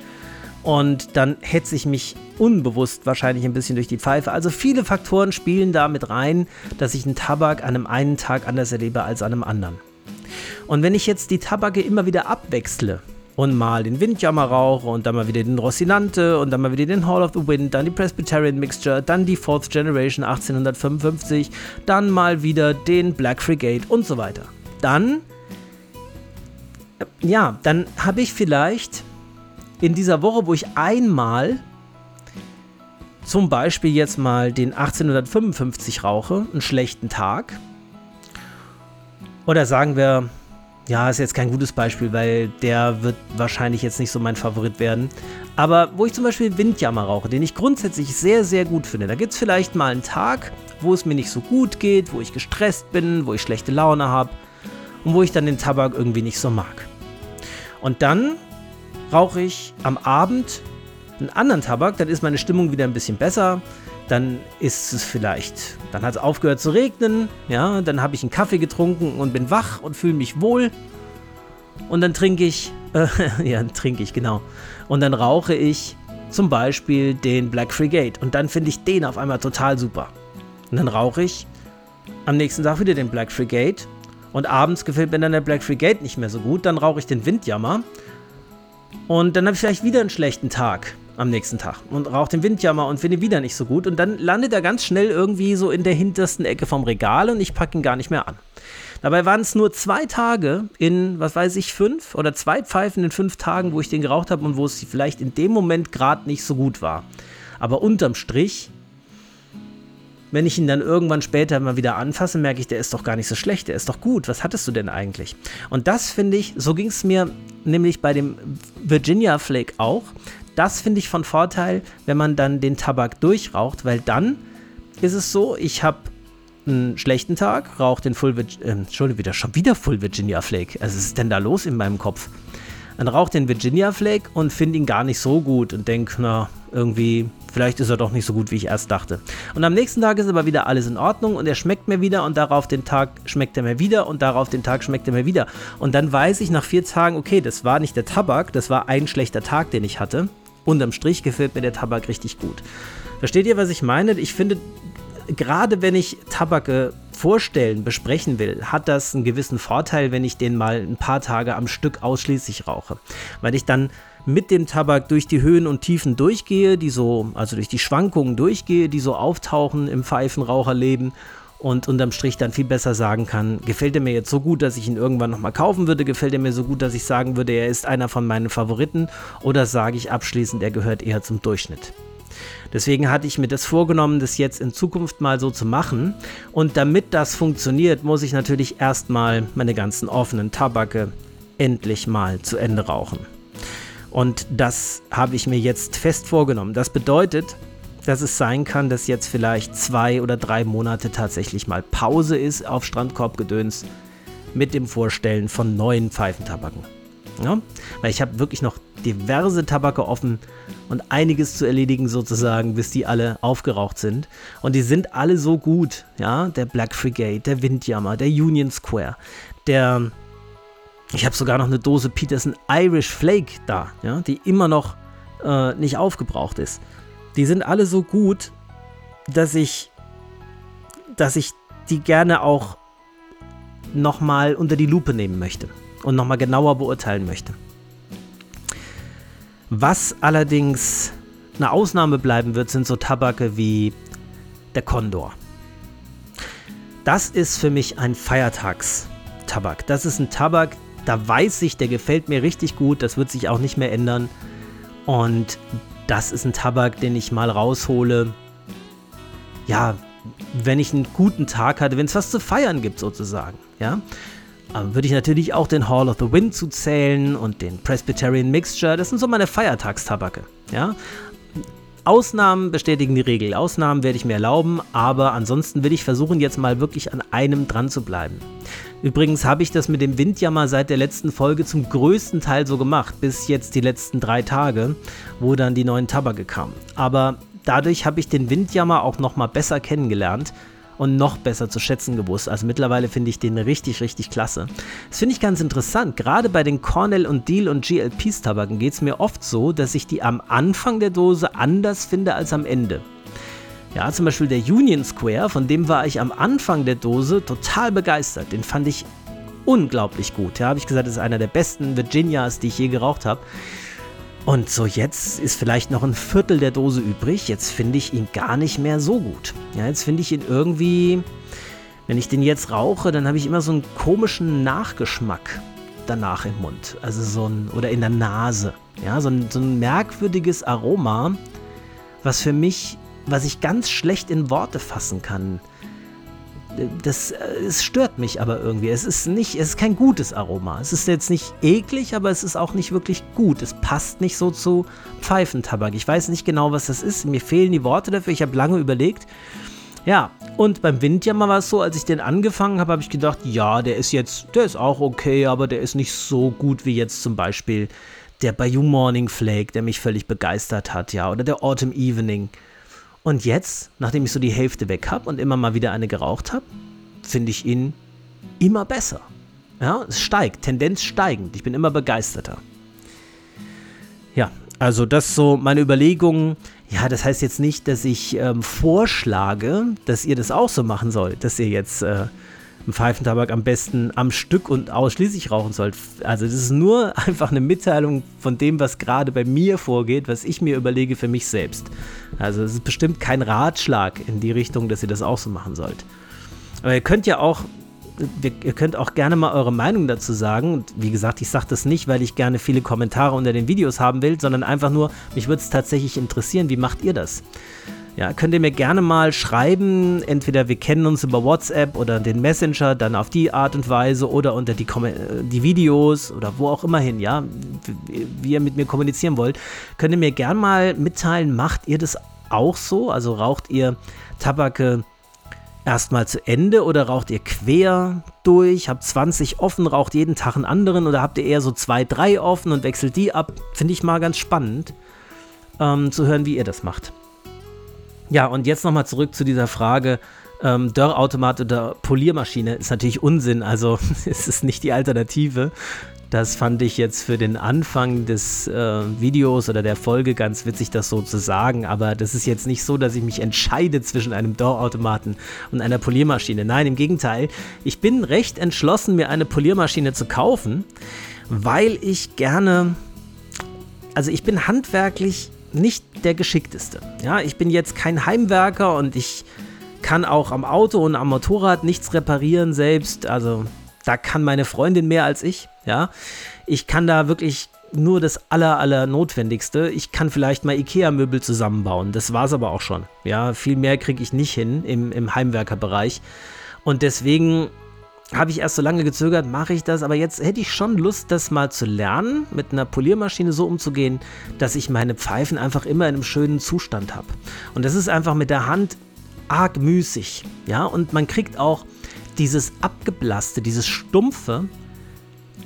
Und dann hetze ich mich unbewusst wahrscheinlich ein bisschen durch die Pfeife. Also viele Faktoren spielen da mit rein, dass ich einen Tabak an einem einen Tag anders erlebe als an einem anderen. Und wenn ich jetzt die Tabake immer wieder abwechsle, und mal den Windjammer rauche und dann mal wieder den Rossinante und dann mal wieder den Hall of the Wind, dann die Presbyterian Mixture, dann die Fourth Generation 1855, dann mal wieder den Black Frigate und so weiter. Dann, äh, ja, dann habe ich vielleicht in dieser Woche, wo ich einmal zum Beispiel jetzt mal den 1855 rauche, einen schlechten Tag. Oder sagen wir, ja, ist jetzt kein gutes Beispiel, weil der wird wahrscheinlich jetzt nicht so mein Favorit werden. Aber wo ich zum Beispiel Windjammer rauche, den ich grundsätzlich sehr, sehr gut finde. Da gibt es vielleicht mal einen Tag, wo es mir nicht so gut geht, wo ich gestresst bin, wo ich schlechte Laune habe und wo ich dann den Tabak irgendwie nicht so mag. Und dann rauche ich am Abend einen anderen Tabak, dann ist meine Stimmung wieder ein bisschen besser dann ist es vielleicht, dann hat es aufgehört zu regnen, ja, dann habe ich einen Kaffee getrunken und bin wach und fühle mich wohl. Und dann trinke ich, äh, ja, trinke ich, genau. Und dann rauche ich zum Beispiel den Black Frigate und dann finde ich den auf einmal total super. Und dann rauche ich am nächsten Tag wieder den Black Frigate und abends gefällt mir dann der Black Frigate nicht mehr so gut, dann rauche ich den Windjammer und dann habe ich vielleicht wieder einen schlechten Tag am nächsten Tag und raucht den Windjammer und finde wieder nicht so gut. Und dann landet er ganz schnell irgendwie so in der hintersten Ecke vom Regal und ich packe ihn gar nicht mehr an. Dabei waren es nur zwei Tage in, was weiß ich, fünf oder zwei Pfeifen in fünf Tagen, wo ich den geraucht habe und wo es vielleicht in dem Moment gerade nicht so gut war. Aber unterm Strich, wenn ich ihn dann irgendwann später mal wieder anfasse, merke ich, der ist doch gar nicht so schlecht, der ist doch gut. Was hattest du denn eigentlich? Und das finde ich, so ging es mir nämlich bei dem Virginia Flake auch das finde ich von Vorteil, wenn man dann den Tabak durchraucht, weil dann ist es so, ich habe einen schlechten Tag, rauche den Full Virginia, äh, Entschuldigung, wieder, schon wieder Full Virginia Flake. Also, was ist denn da los in meinem Kopf? Dann rauche den Virginia Flake und finde ihn gar nicht so gut und denke, na, irgendwie, vielleicht ist er doch nicht so gut, wie ich erst dachte. Und am nächsten Tag ist aber wieder alles in Ordnung und er schmeckt mir wieder und darauf den Tag schmeckt er mir wieder und darauf den Tag schmeckt er mir wieder. Und dann weiß ich nach vier Tagen, okay, das war nicht der Tabak, das war ein schlechter Tag, den ich hatte. Unterm Strich gefällt mir der Tabak richtig gut. Versteht ihr, was ich meine? Ich finde, gerade wenn ich Tabake vorstellen, besprechen will, hat das einen gewissen Vorteil, wenn ich den mal ein paar Tage am Stück ausschließlich rauche. Weil ich dann mit dem Tabak durch die Höhen und Tiefen durchgehe, die so, also durch die Schwankungen durchgehe, die so auftauchen im Pfeifenraucherleben und unterm Strich dann viel besser sagen kann, gefällt er mir jetzt so gut, dass ich ihn irgendwann nochmal kaufen würde, gefällt er mir so gut, dass ich sagen würde, er ist einer von meinen Favoriten oder sage ich abschließend, er gehört eher zum Durchschnitt. Deswegen hatte ich mir das vorgenommen, das jetzt in Zukunft mal so zu machen. Und damit das funktioniert, muss ich natürlich erstmal meine ganzen offenen Tabake endlich mal zu Ende rauchen. Und das habe ich mir jetzt fest vorgenommen. Das bedeutet, dass es sein kann, dass jetzt vielleicht zwei oder drei Monate tatsächlich mal Pause ist auf Strandkorbgedöns mit dem Vorstellen von neuen Pfeifentabaken. Ja? Weil ich habe wirklich noch diverse Tabake offen und einiges zu erledigen sozusagen, bis die alle aufgeraucht sind. Und die sind alle so gut. Ja, der Black Frigate, der Windjammer, der Union Square, der ich habe sogar noch eine Dose Peterson Irish Flake da, ja, die immer noch äh, nicht aufgebraucht ist die sind alle so gut, dass ich, dass ich die gerne auch nochmal unter die Lupe nehmen möchte und nochmal genauer beurteilen möchte. Was allerdings eine Ausnahme bleiben wird, sind so Tabake wie der Condor. Das ist für mich ein Feiertagstabak. Das ist ein Tabak, da weiß ich, der gefällt mir richtig gut, das wird sich auch nicht mehr ändern. Und das ist ein Tabak, den ich mal raushole. Ja, wenn ich einen guten Tag hatte, wenn es was zu feiern gibt sozusagen, ja. ähm, würde ich natürlich auch den Hall of the Wind zuzählen und den Presbyterian Mixture. Das sind so meine Feiertagstabake. Ja? Ausnahmen bestätigen die Regel. Ausnahmen werde ich mir erlauben, aber ansonsten will ich versuchen, jetzt mal wirklich an einem dran zu bleiben. Übrigens habe ich das mit dem Windjammer seit der letzten Folge zum größten Teil so gemacht, bis jetzt die letzten drei Tage, wo dann die neuen Tabake kamen. Aber dadurch habe ich den Windjammer auch nochmal besser kennengelernt und noch besser zu schätzen gewusst. Also mittlerweile finde ich den richtig, richtig klasse. Das finde ich ganz interessant. Gerade bei den Cornell und Deal und GLPs Tabaken geht es mir oft so, dass ich die am Anfang der Dose anders finde als am Ende. Ja, zum Beispiel der Union Square, von dem war ich am Anfang der Dose total begeistert. Den fand ich unglaublich gut. Ja, habe ich gesagt, das ist einer der besten Virginias, die ich je geraucht habe. Und so jetzt ist vielleicht noch ein Viertel der Dose übrig. Jetzt finde ich ihn gar nicht mehr so gut. Ja, jetzt finde ich ihn irgendwie, wenn ich den jetzt rauche, dann habe ich immer so einen komischen Nachgeschmack danach im Mund. Also so ein, oder in der Nase. Ja, so ein, so ein merkwürdiges Aroma, was für mich, was ich ganz schlecht in Worte fassen kann das, äh, es stört mich aber irgendwie. Es ist nicht, es ist kein gutes Aroma. Es ist jetzt nicht eklig, aber es ist auch nicht wirklich gut. Es passt nicht so zu Pfeifentabak. Ich weiß nicht genau, was das ist. Mir fehlen die Worte dafür. Ich habe lange überlegt. Ja, und beim Windjammer war es so, als ich den angefangen habe, habe ich gedacht, ja, der ist jetzt, der ist auch okay, aber der ist nicht so gut wie jetzt zum Beispiel der Bayou Morning Flake, der mich völlig begeistert hat, ja, oder der Autumn Evening. Und jetzt, nachdem ich so die Hälfte weg habe und immer mal wieder eine geraucht habe, finde ich ihn immer besser. Ja, es steigt, Tendenz steigend. Ich bin immer begeisterter. Ja, also das so meine Überlegungen. Ja, das heißt jetzt nicht, dass ich ähm, vorschlage, dass ihr das auch so machen sollt, dass ihr jetzt äh, einen Pfeifentabak am besten am Stück und ausschließlich rauchen sollt. Also das ist nur einfach eine Mitteilung von dem, was gerade bei mir vorgeht, was ich mir überlege für mich selbst. Also es ist bestimmt kein Ratschlag in die Richtung, dass ihr das auch so machen sollt. Aber ihr könnt ja auch ihr könnt auch gerne mal eure Meinung dazu sagen. Und wie gesagt, ich sage das nicht, weil ich gerne viele Kommentare unter den Videos haben will, sondern einfach nur, mich würde es tatsächlich interessieren, wie macht ihr das? Ja, könnt ihr mir gerne mal schreiben. Entweder wir kennen uns über WhatsApp oder den Messenger, dann auf die Art und Weise oder unter die, die Videos oder wo auch immer hin, ja, wie ihr mit mir kommunizieren wollt. Könnt ihr mir gerne mal mitteilen, macht ihr das auch so? Also raucht ihr Tabake erstmal zu Ende oder raucht ihr quer durch, habt 20 offen, raucht jeden Tag einen anderen oder habt ihr eher so zwei, drei offen und wechselt die ab? Finde ich mal ganz spannend ähm, zu hören, wie ihr das macht. Ja, und jetzt nochmal zurück zu dieser Frage. Ähm, Dörrautomat oder Poliermaschine ist natürlich Unsinn, also es ist nicht die Alternative. Das fand ich jetzt für den Anfang des äh, Videos oder der Folge ganz witzig, das so zu sagen. Aber das ist jetzt nicht so, dass ich mich entscheide zwischen einem Dörrautomaten und einer Poliermaschine. Nein, im Gegenteil. Ich bin recht entschlossen, mir eine Poliermaschine zu kaufen, weil ich gerne. Also ich bin handwerklich nicht der geschickteste. Ja, ich bin jetzt kein Heimwerker und ich kann auch am Auto und am Motorrad nichts reparieren selbst. Also da kann meine Freundin mehr als ich. Ja, ich kann da wirklich nur das aller, aller Notwendigste. Ich kann vielleicht mal Ikea-Möbel zusammenbauen. Das war es aber auch schon. Ja, viel mehr kriege ich nicht hin im, im Heimwerkerbereich. Und deswegen habe ich erst so lange gezögert, mache ich das, aber jetzt hätte ich schon Lust, das mal zu lernen, mit einer Poliermaschine so umzugehen, dass ich meine Pfeifen einfach immer in einem schönen Zustand habe. Und das ist einfach mit der Hand arg müßig, ja, und man kriegt auch dieses abgeblasste, dieses stumpfe,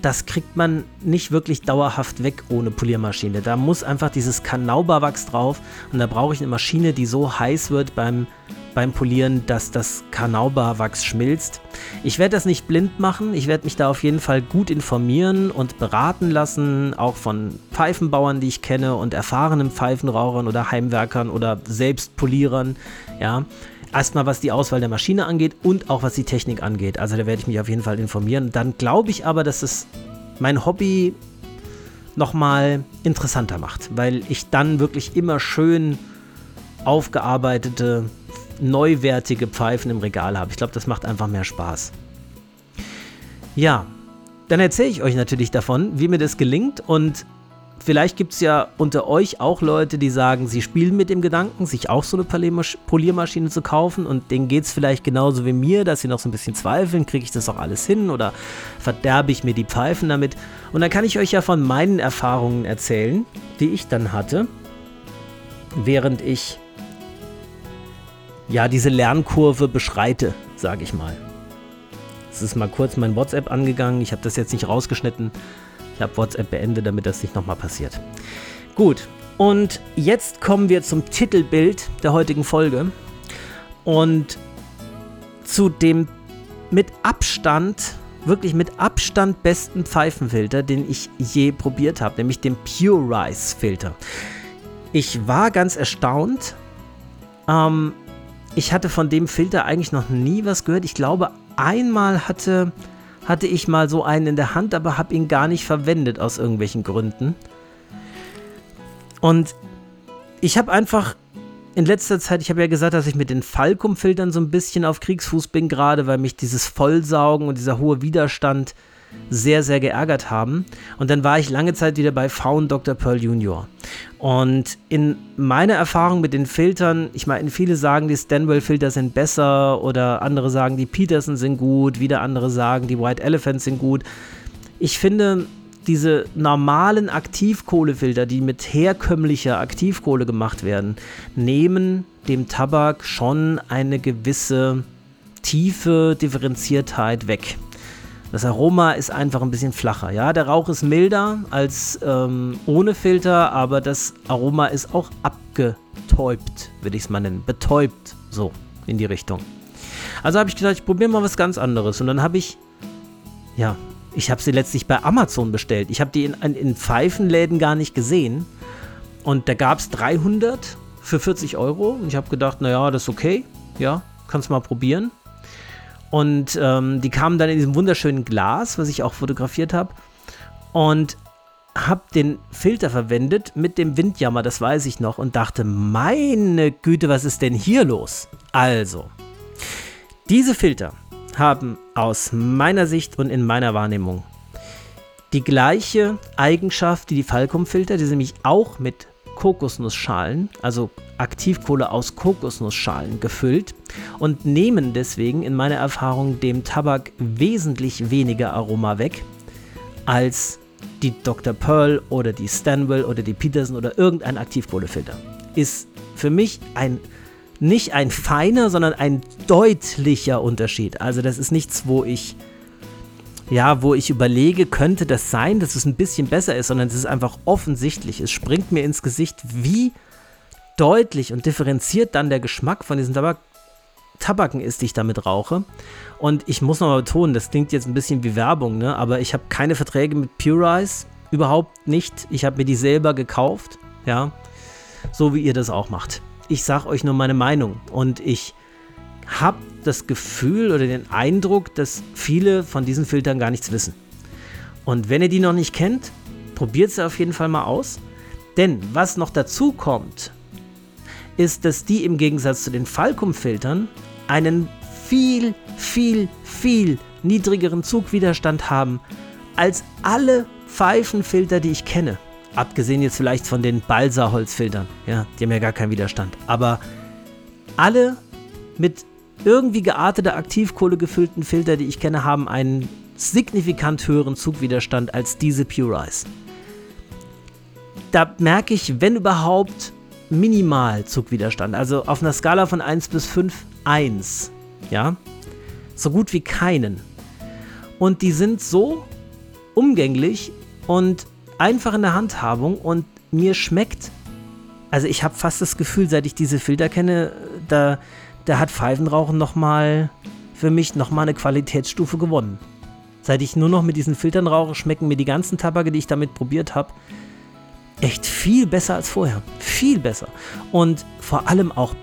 das kriegt man nicht wirklich dauerhaft weg ohne Poliermaschine. Da muss einfach dieses Kanauberwachs drauf und da brauche ich eine Maschine, die so heiß wird beim beim Polieren, dass das Kanaubarwachs schmilzt. Ich werde das nicht blind machen, ich werde mich da auf jeden Fall gut informieren und beraten lassen, auch von Pfeifenbauern, die ich kenne und erfahrenen Pfeifenrauchern oder Heimwerkern oder Selbstpolierern, ja. Erstmal was die Auswahl der Maschine angeht und auch was die Technik angeht. Also da werde ich mich auf jeden Fall informieren. Dann glaube ich aber, dass es mein Hobby nochmal interessanter macht, weil ich dann wirklich immer schön aufgearbeitete neuwertige Pfeifen im Regal habe. Ich glaube, das macht einfach mehr Spaß. Ja, dann erzähle ich euch natürlich davon, wie mir das gelingt und vielleicht gibt es ja unter euch auch Leute, die sagen, sie spielen mit dem Gedanken, sich auch so eine Poliermasch- Poliermaschine zu kaufen und denen geht es vielleicht genauso wie mir, dass sie noch so ein bisschen zweifeln, kriege ich das auch alles hin oder verderbe ich mir die Pfeifen damit. Und dann kann ich euch ja von meinen Erfahrungen erzählen, die ich dann hatte, während ich ja diese Lernkurve beschreite, sage ich mal. Es ist mal kurz mein WhatsApp angegangen, ich habe das jetzt nicht rausgeschnitten. Ich habe WhatsApp beendet, damit das nicht nochmal passiert. Gut, und jetzt kommen wir zum Titelbild der heutigen Folge und zu dem mit Abstand, wirklich mit Abstand besten Pfeifenfilter, den ich je probiert habe, nämlich den Pure Rice Filter. Ich war ganz erstaunt. Ähm, ich hatte von dem Filter eigentlich noch nie was gehört. Ich glaube, einmal hatte hatte ich mal so einen in der Hand, aber habe ihn gar nicht verwendet aus irgendwelchen Gründen. Und ich habe einfach in letzter Zeit, ich habe ja gesagt, dass ich mit den Falcum-Filtern so ein bisschen auf Kriegsfuß bin, gerade weil mich dieses Vollsaugen und dieser hohe Widerstand sehr, sehr geärgert haben. Und dann war ich lange Zeit wieder bei Faun Dr. Pearl Junior. Und in meiner Erfahrung mit den Filtern, ich meine, viele sagen, die Stanwell-Filter sind besser oder andere sagen, die Peterson sind gut, wieder andere sagen, die White Elephants sind gut. Ich finde, diese normalen Aktivkohlefilter, die mit herkömmlicher Aktivkohle gemacht werden, nehmen dem Tabak schon eine gewisse tiefe Differenziertheit weg. Das Aroma ist einfach ein bisschen flacher. Ja, der Rauch ist milder als ähm, ohne Filter, aber das Aroma ist auch abgetäubt, würde ich es mal nennen. Betäubt, so in die Richtung. Also habe ich gedacht, ich probiere mal was ganz anderes. Und dann habe ich, ja, ich habe sie letztlich bei Amazon bestellt. Ich habe die in, in Pfeifenläden gar nicht gesehen. Und da gab es 300 für 40 Euro. Und ich habe gedacht, naja, das ist okay. Ja, kannst mal probieren. Und ähm, die kamen dann in diesem wunderschönen Glas, was ich auch fotografiert habe. Und habe den Filter verwendet mit dem Windjammer, das weiß ich noch, und dachte, meine Güte, was ist denn hier los? Also, diese Filter haben aus meiner Sicht und in meiner Wahrnehmung die gleiche Eigenschaft wie die Falcom-Filter, die sind nämlich auch mit Kokosnussschalen, also Aktivkohle aus Kokosnussschalen gefüllt und nehmen deswegen in meiner Erfahrung dem Tabak wesentlich weniger Aroma weg als die Dr. Pearl oder die Stanwell oder die Peterson oder irgendein Aktivkohlefilter. Ist für mich ein nicht ein feiner, sondern ein deutlicher Unterschied. Also das ist nichts, wo ich ja, wo ich überlege, könnte das sein, dass es ein bisschen besser ist, sondern es ist einfach offensichtlich. Es springt mir ins Gesicht, wie deutlich und differenziert dann der Geschmack von diesen Tabak Tabaken ist, die ich damit rauche. Und ich muss nochmal betonen, das klingt jetzt ein bisschen wie Werbung, ne? aber ich habe keine Verträge mit Pure Eyes, überhaupt nicht. Ich habe mir die selber gekauft, ja, so wie ihr das auch macht. Ich sage euch nur meine Meinung und ich habe das Gefühl oder den Eindruck, dass viele von diesen Filtern gar nichts wissen. Und wenn ihr die noch nicht kennt, probiert sie auf jeden Fall mal aus. Denn was noch dazu kommt, ist, dass die im Gegensatz zu den Falcum-Filtern einen viel, viel, viel niedrigeren Zugwiderstand haben als alle Pfeifenfilter, die ich kenne. Abgesehen jetzt vielleicht von den Balsa-Holzfiltern. Ja, die haben ja gar keinen Widerstand. Aber alle mit irgendwie geartete Aktivkohle gefüllten Filter, die ich kenne, haben einen signifikant höheren Zugwiderstand als diese Pure Ice. Da merke ich, wenn überhaupt, minimal Zugwiderstand. Also auf einer Skala von 1 bis 5, 1. Ja? So gut wie keinen. Und die sind so umgänglich und einfach in der Handhabung und mir schmeckt, also ich habe fast das Gefühl, seit ich diese Filter kenne, da, da hat Pfeifenrauchen nochmal für mich nochmal eine Qualitätsstufe gewonnen. Seit ich nur noch mit diesen Filtern rauche, schmecken mir die ganzen Tabake, die ich damit probiert habe, echt viel besser als vorher. Viel besser. Und vor allem auch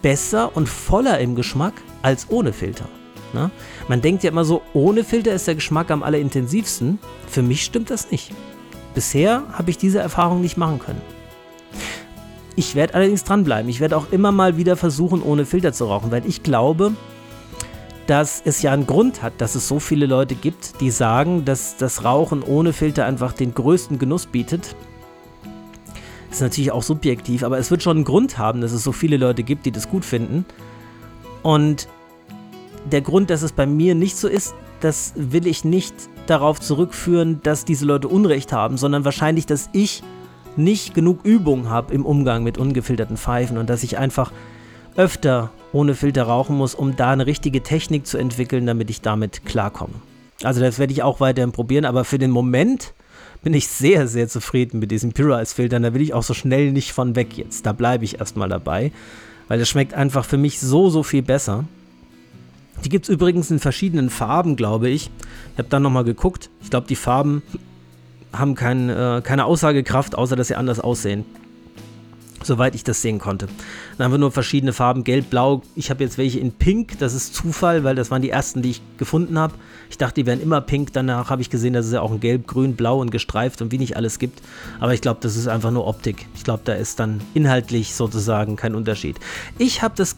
besser und voller im Geschmack als ohne Filter. Na? Man denkt ja immer so, ohne Filter ist der Geschmack am allerintensivsten. Für mich stimmt das nicht. Bisher habe ich diese Erfahrung nicht machen können. Ich werde allerdings dranbleiben. Ich werde auch immer mal wieder versuchen, ohne Filter zu rauchen, weil ich glaube, dass es ja einen Grund hat, dass es so viele Leute gibt, die sagen, dass das Rauchen ohne Filter einfach den größten Genuss bietet. ist natürlich auch subjektiv, aber es wird schon einen Grund haben, dass es so viele Leute gibt, die das gut finden. Und der Grund, dass es bei mir nicht so ist, das will ich nicht darauf zurückführen, dass diese Leute Unrecht haben, sondern wahrscheinlich, dass ich nicht genug Übung habe im Umgang mit ungefilterten Pfeifen und dass ich einfach öfter ohne Filter rauchen muss, um da eine richtige Technik zu entwickeln, damit ich damit klarkomme. Also das werde ich auch weiterhin probieren, aber für den Moment bin ich sehr, sehr zufrieden mit diesen Pure-Ice-Filtern. Da will ich auch so schnell nicht von weg jetzt. Da bleibe ich erstmal dabei, weil es schmeckt einfach für mich so, so viel besser. Die gibt es übrigens in verschiedenen Farben, glaube ich. Ich habe dann nochmal geguckt. Ich glaube, die Farben haben kein, äh, keine Aussagekraft, außer dass sie anders aussehen. Soweit ich das sehen konnte. Dann haben wir nur verschiedene Farben, gelb, blau. Ich habe jetzt welche in pink, das ist Zufall, weil das waren die ersten, die ich gefunden habe. Ich dachte, die wären immer pink. Danach habe ich gesehen, dass es ja auch ein gelb, grün, blau und gestreift und wie nicht alles gibt. Aber ich glaube, das ist einfach nur Optik. Ich glaube, da ist dann inhaltlich sozusagen kein Unterschied. Ich habe das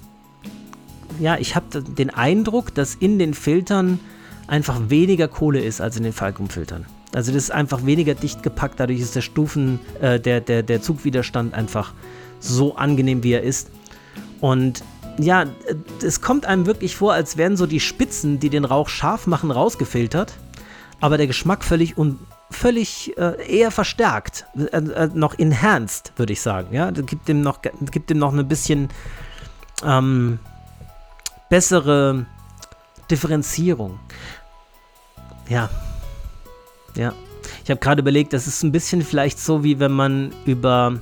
ja, ich habe den Eindruck, dass in den Filtern einfach weniger Kohle ist als in den Falcon-Filtern. Also das ist einfach weniger dicht gepackt, dadurch ist der Stufen, äh, der, der, der Zugwiderstand einfach so angenehm, wie er ist. Und ja, es kommt einem wirklich vor, als wären so die Spitzen, die den Rauch scharf machen, rausgefiltert, aber der Geschmack völlig un völlig äh, eher verstärkt, äh, äh, noch enhanced, würde ich sagen. Ja, das gibt dem noch, gibt dem noch ein bisschen ähm, bessere Differenzierung. Ja. Ja. Ich habe gerade überlegt, das ist ein bisschen vielleicht so, wie wenn man über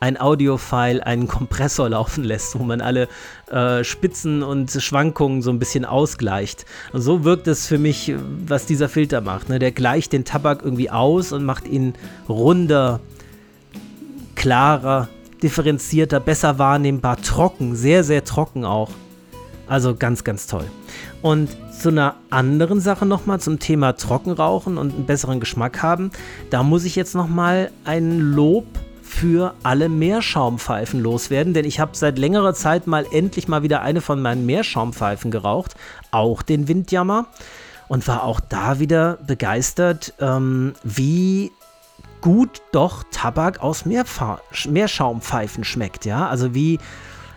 ein Audiofile einen Kompressor laufen lässt, wo man alle äh, Spitzen und Schwankungen so ein bisschen ausgleicht. Und so wirkt es für mich, was dieser Filter macht. Ne? Der gleicht den Tabak irgendwie aus und macht ihn runder, klarer, differenzierter, besser wahrnehmbar, trocken, sehr, sehr trocken auch. Also ganz, ganz toll. Und zu einer anderen Sache nochmal zum Thema Trockenrauchen und einen besseren Geschmack haben. Da muss ich jetzt nochmal ein Lob für alle Meerschaumpfeifen loswerden, denn ich habe seit längerer Zeit mal endlich mal wieder eine von meinen Meerschaumpfeifen geraucht, auch den Windjammer, und war auch da wieder begeistert, ähm, wie gut doch Tabak aus Meerfa Meerschaumpfeifen schmeckt, ja, also wie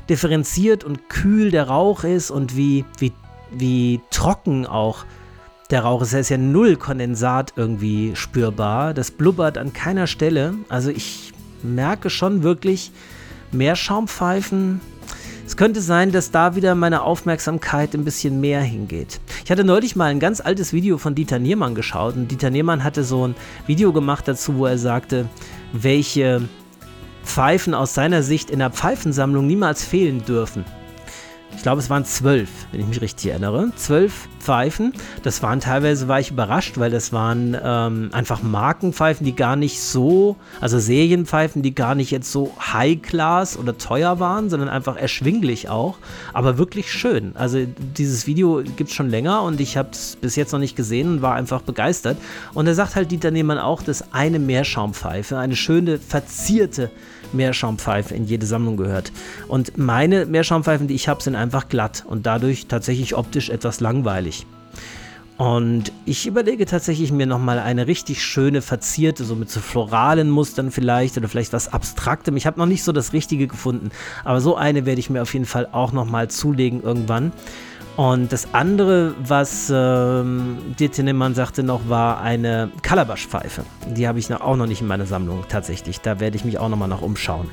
differenziert und kühl der Rauch ist und wie, wie, wie trocken auch der Rauch ist. Er ist ja null Kondensat irgendwie spürbar. Das blubbert an keiner Stelle. Also ich merke schon wirklich mehr Schaumpfeifen. Es könnte sein, dass da wieder meine Aufmerksamkeit ein bisschen mehr hingeht. Ich hatte neulich mal ein ganz altes Video von Dieter Niermann geschaut und Dieter Niermann hatte so ein Video gemacht dazu, wo er sagte, welche Pfeifen aus seiner Sicht in der Pfeifensammlung niemals fehlen dürfen. Ich glaube, es waren zwölf, wenn ich mich richtig erinnere. Zwölf Pfeifen. Das waren teilweise, war ich überrascht, weil das waren ähm, einfach Markenpfeifen, die gar nicht so, also Serienpfeifen, die gar nicht jetzt so High-Class oder teuer waren, sondern einfach erschwinglich auch. Aber wirklich schön. Also dieses Video gibt es schon länger und ich habe es bis jetzt noch nicht gesehen und war einfach begeistert. Und er sagt halt Dieter Nehmann auch, dass eine Meerschaumpfeife, eine schöne, verzierte Meerschaumpfeife in jede Sammlung gehört. Und meine Meerschaumpfeifen, die ich habe, sind einfach glatt und dadurch tatsächlich optisch etwas langweilig. Und ich überlege tatsächlich mir nochmal eine richtig schöne, verzierte, so mit so floralen Mustern vielleicht oder vielleicht was Abstraktem. Ich habe noch nicht so das Richtige gefunden, aber so eine werde ich mir auf jeden Fall auch nochmal zulegen irgendwann. Und das andere, was ähm, dir Tinnemann sagte noch, war eine Calabash-Pfeife. Die habe ich auch noch nicht in meiner Sammlung tatsächlich. Da werde ich mich auch nochmal nach umschauen.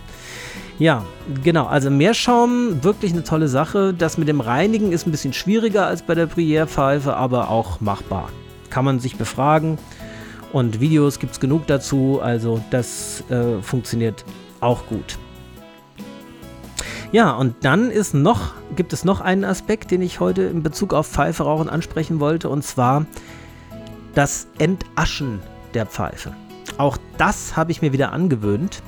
Ja, genau. Also Meerschaum, wirklich eine tolle Sache. Das mit dem Reinigen ist ein bisschen schwieriger als bei der Bruyère-Pfeife, aber auch machbar. Kann man sich befragen. Und Videos gibt es genug dazu. Also das äh, funktioniert auch gut. Ja, und dann ist noch, gibt es noch einen Aspekt, den ich heute in Bezug auf Pfeife rauchen ansprechen wollte, und zwar das Entaschen der Pfeife. Auch das habe ich mir wieder angewöhnt.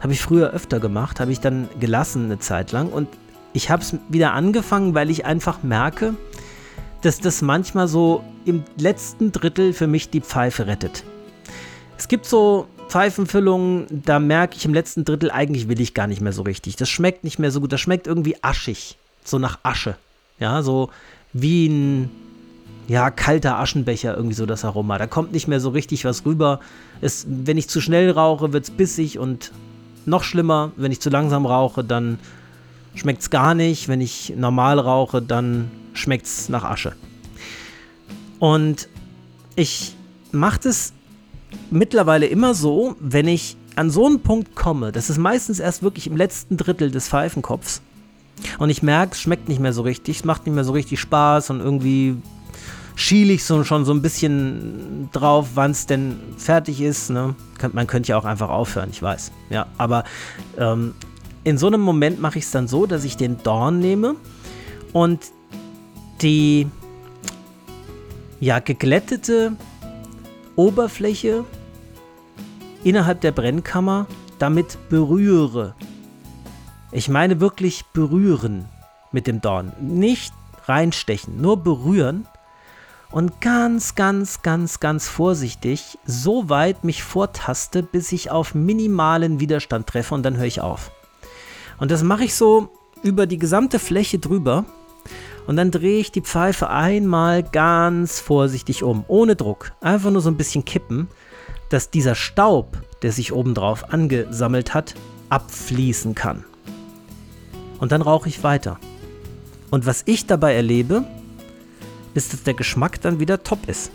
Habe ich früher öfter gemacht, habe ich dann gelassen eine Zeit lang. Und ich habe es wieder angefangen, weil ich einfach merke, dass das manchmal so im letzten Drittel für mich die Pfeife rettet. Es gibt so Pfeifenfüllungen, da merke ich im letzten Drittel, eigentlich will ich gar nicht mehr so richtig. Das schmeckt nicht mehr so gut. Das schmeckt irgendwie aschig. So nach Asche. Ja, so wie ein ja, kalter Aschenbecher, irgendwie so das Aroma. Da kommt nicht mehr so richtig was rüber. Es, wenn ich zu schnell rauche, wird es bissig und noch schlimmer. Wenn ich zu langsam rauche, dann schmeckt es gar nicht. Wenn ich normal rauche, dann schmeckt es nach Asche. Und ich mache das mittlerweile immer so, wenn ich an so einen Punkt komme, das ist meistens erst wirklich im letzten Drittel des Pfeifenkopfs, und ich merke, es schmeckt nicht mehr so richtig, es macht nicht mehr so richtig Spaß und irgendwie schiele ich so, schon so ein bisschen drauf, wann es denn fertig ist. Ne? Man könnte ja auch einfach aufhören, ich weiß. Ja, aber ähm, in so einem Moment mache ich es dann so, dass ich den Dorn nehme und die ja geglättete Oberfläche innerhalb der Brennkammer damit berühre. Ich meine wirklich berühren mit dem Dorn. Nicht reinstechen, nur berühren und ganz, ganz, ganz, ganz vorsichtig so weit mich vortaste, bis ich auf minimalen Widerstand treffe und dann höre ich auf. Und das mache ich so über die gesamte Fläche drüber und dann drehe ich die Pfeife einmal ganz vorsichtig um, ohne Druck. Einfach nur so ein bisschen kippen, dass dieser Staub, der sich obendrauf angesammelt hat, abfließen kann. Und dann rauche ich weiter. Und was ich dabei erlebe, ist, dass der Geschmack dann wieder top ist.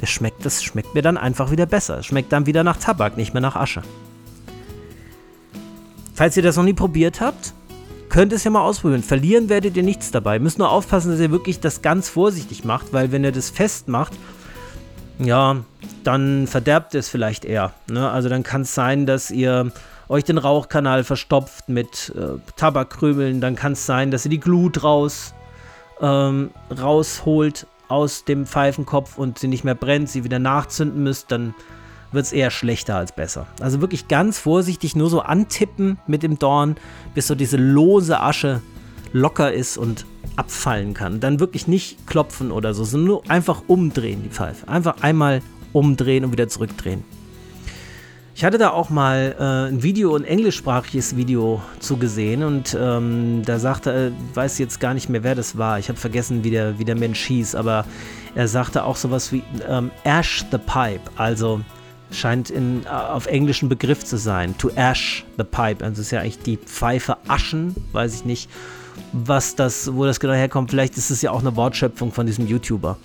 Das schmeckt, das schmeckt mir dann einfach wieder besser. Es schmeckt dann wieder nach Tabak, nicht mehr nach Asche. Falls ihr das noch nie probiert habt, könnt es ja mal ausprobieren. Verlieren werdet ihr nichts dabei. Müsst nur aufpassen, dass ihr wirklich das ganz vorsichtig macht, weil wenn ihr das festmacht, ja, dann verderbt es vielleicht eher. Ne? Also dann kann es sein, dass ihr euch den Rauchkanal verstopft mit äh, Tabakkrümeln. Dann kann es sein, dass ihr die Glut raus, ähm, rausholt aus dem Pfeifenkopf und sie nicht mehr brennt, sie wieder nachzünden müsst. Dann wird es eher schlechter als besser. Also wirklich ganz vorsichtig, nur so antippen mit dem Dorn, bis so diese lose Asche locker ist und abfallen kann. Dann wirklich nicht klopfen oder so, sondern nur einfach umdrehen die Pfeife. Einfach einmal umdrehen und wieder zurückdrehen. Ich hatte da auch mal äh, ein Video, ein englischsprachiges Video zugesehen und ähm, da sagte, äh, weiß jetzt gar nicht mehr, wer das war. Ich habe vergessen, wie der, wie der Mensch hieß, aber er sagte auch sowas wie ähm, Ash the Pipe, also scheint in, äh, auf Englisch ein Begriff zu sein. To ash the pipe. Also ist ja eigentlich die Pfeife aschen, weiß ich nicht, was das, wo das genau herkommt. Vielleicht ist es ja auch eine Wortschöpfung von diesem YouTuber.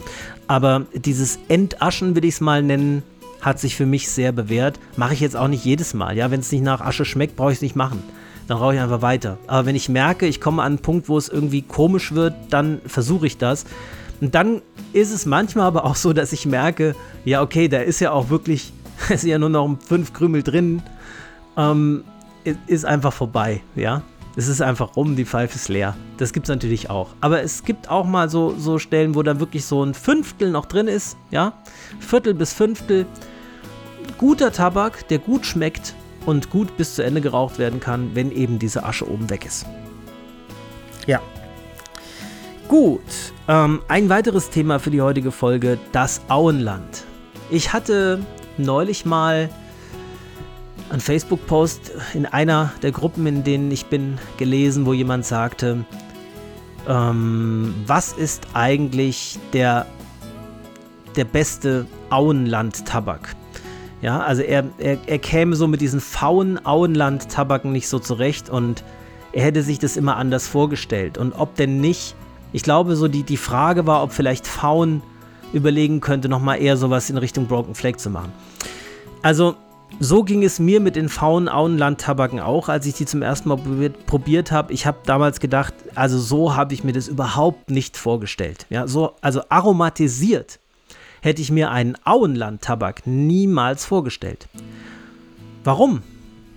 Aber dieses Entaschen, will ich es mal nennen, hat sich für mich sehr bewährt. Mache ich jetzt auch nicht jedes Mal. Ja, wenn es nicht nach Asche schmeckt, brauche ich es nicht machen. Dann rauche ich einfach weiter. Aber wenn ich merke, ich komme an einen Punkt, wo es irgendwie komisch wird, dann versuche ich das. Und dann ist es manchmal aber auch so, dass ich merke, ja, okay, da ist ja auch wirklich ist ja nur noch fünf Krümel drin, ähm, ist einfach vorbei, ja. Es ist einfach rum, die Pfeife ist leer. Das gibt es natürlich auch. Aber es gibt auch mal so, so Stellen, wo dann wirklich so ein Fünftel noch drin ist, ja. Viertel bis Fünftel. Guter Tabak, der gut schmeckt und gut bis zu Ende geraucht werden kann, wenn eben diese Asche oben weg ist. Ja. Gut. Ähm, ein weiteres Thema für die heutige Folge: das Auenland. Ich hatte neulich mal einen Facebook-Post in einer der Gruppen, in denen ich bin, gelesen, wo jemand sagte, ähm, was ist eigentlich der, der beste Auenland-Tabak? Ja, also er, er, er käme so mit diesen faulen Auenland-Tabaken nicht so zurecht und er hätte sich das immer anders vorgestellt. Und ob denn nicht, ich glaube, so die, die Frage war, ob vielleicht Faun überlegen könnte, nochmal eher sowas in Richtung Broken Flag zu machen. Also, so ging es mir mit den faulen Auenland-Tabaken auch, als ich die zum ersten Mal probiert, probiert habe. Ich habe damals gedacht, also so habe ich mir das überhaupt nicht vorgestellt. Ja, so, also aromatisiert hätte ich mir einen Auenland-Tabak niemals vorgestellt. Warum?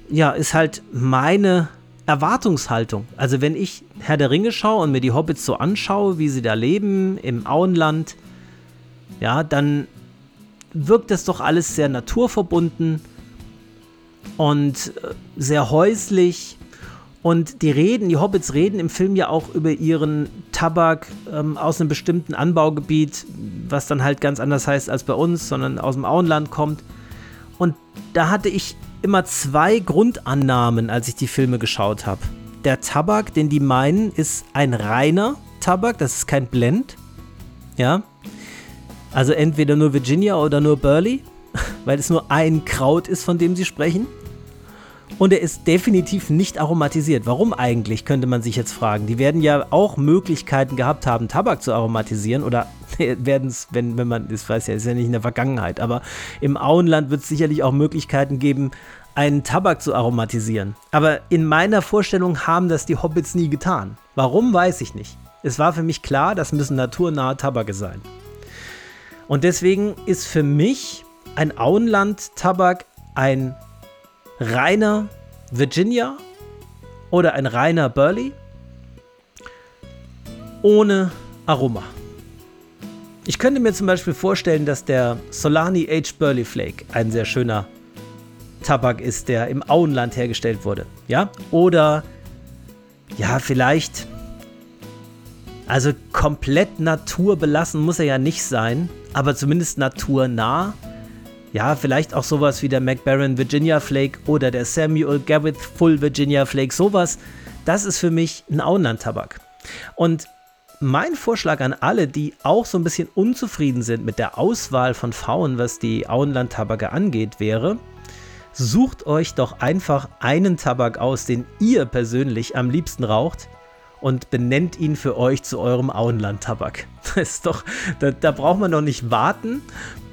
Ja, ist halt meine Erwartungshaltung. Also wenn ich Herr der Ringe schaue und mir die Hobbits so anschaue, wie sie da leben im Auenland, ja, dann wirkt das doch alles sehr naturverbunden und äh, sehr häuslich. Und die reden, die Hobbits reden im Film ja auch über ihren Tabak ähm, aus einem bestimmten Anbaugebiet, was dann halt ganz anders heißt als bei uns, sondern aus dem Auenland kommt. Und da hatte ich immer zwei Grundannahmen, als ich die Filme geschaut habe. Der Tabak, den die meinen, ist ein reiner Tabak, das ist kein Blend. Ja, also entweder nur Virginia oder nur Burley, weil es nur ein Kraut ist, von dem sie sprechen. Und er ist definitiv nicht aromatisiert. Warum eigentlich, könnte man sich jetzt fragen. Die werden ja auch Möglichkeiten gehabt haben, Tabak zu aromatisieren oder werden es, wenn, wenn man, das weiß ja, ist ja nicht in der Vergangenheit, aber im Auenland wird es sicherlich auch Möglichkeiten geben, einen Tabak zu aromatisieren. Aber in meiner Vorstellung haben das die Hobbits nie getan. Warum, weiß ich nicht. Es war für mich klar, das müssen naturnahe Tabake sein. Und deswegen ist für mich ein Auenland-Tabak ein reiner Virginia oder ein reiner Burley ohne Aroma. Ich könnte mir zum Beispiel vorstellen, dass der Solani Aged Burley Flake ein sehr schöner Tabak ist, der im Auenland hergestellt wurde. Ja? Oder ja, vielleicht. Also komplett naturbelassen muss er ja nicht sein, aber zumindest naturnah. Ja, vielleicht auch sowas wie der McBaron Virginia Flake oder der Samuel Gavith Full Virginia Flake. Sowas, das ist für mich ein Auenland-Tabak. Und mein Vorschlag an alle, die auch so ein bisschen unzufrieden sind mit der Auswahl von Pfauen, was die Auenland-Tabake angeht, wäre, sucht euch doch einfach einen Tabak aus, den ihr persönlich am liebsten raucht und benennt ihn für euch zu eurem Auenland-Tabak. Das ist doch, da, da braucht man doch nicht warten,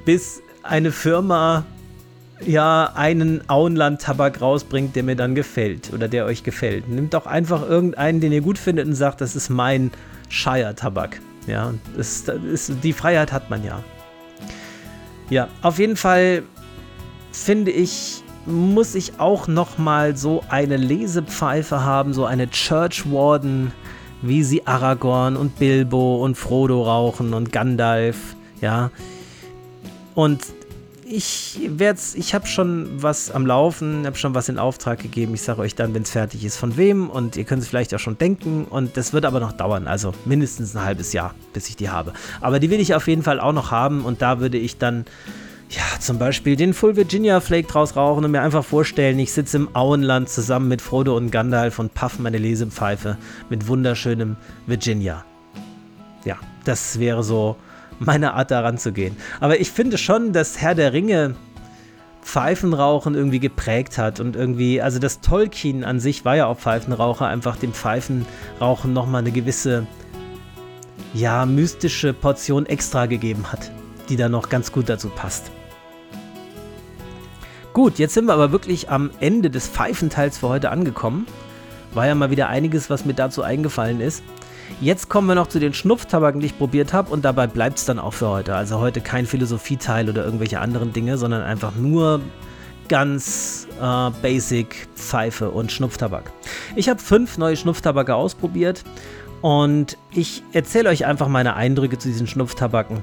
bis eine Firma ja einen Auenland-Tabak rausbringt, der mir dann gefällt oder der euch gefällt. Nehmt doch einfach irgendeinen, den ihr gut findet und sagt, das ist mein Shire-Tabak. Ja, das, das ist, die Freiheit hat man ja. Ja, auf jeden Fall finde ich, muss ich auch noch mal so eine Lesepfeife haben, so eine Church Warden, wie sie Aragorn und Bilbo und Frodo rauchen und Gandalf, ja. Und ich werde ich habe schon was am Laufen, habe schon was in Auftrag gegeben. Ich sage euch dann, wenn es fertig ist, von wem und ihr könnt es vielleicht auch schon denken und das wird aber noch dauern, also mindestens ein halbes Jahr, bis ich die habe. Aber die will ich auf jeden Fall auch noch haben und da würde ich dann ja, zum Beispiel den Full Virginia Flake draus rauchen und mir einfach vorstellen, ich sitze im Auenland zusammen mit Frodo und Gandalf und puff meine Lesepfeife mit wunderschönem Virginia. Ja, das wäre so meine Art daran zu gehen. Aber ich finde schon, dass Herr der Ringe Pfeifenrauchen irgendwie geprägt hat und irgendwie, also das Tolkien an sich war ja auch Pfeifenraucher, einfach dem Pfeifenrauchen nochmal eine gewisse, ja, mystische Portion extra gegeben hat, die da noch ganz gut dazu passt. Gut, jetzt sind wir aber wirklich am Ende des Pfeifenteils für heute angekommen. War ja mal wieder einiges, was mir dazu eingefallen ist. Jetzt kommen wir noch zu den Schnupftabaken, die ich probiert habe und dabei bleibt es dann auch für heute. Also heute kein Philosophieteil oder irgendwelche anderen Dinge, sondern einfach nur ganz äh, basic Pfeife und Schnupftabak. Ich habe fünf neue Schnupftabake ausprobiert und ich erzähle euch einfach meine Eindrücke zu diesen Schnupftabaken.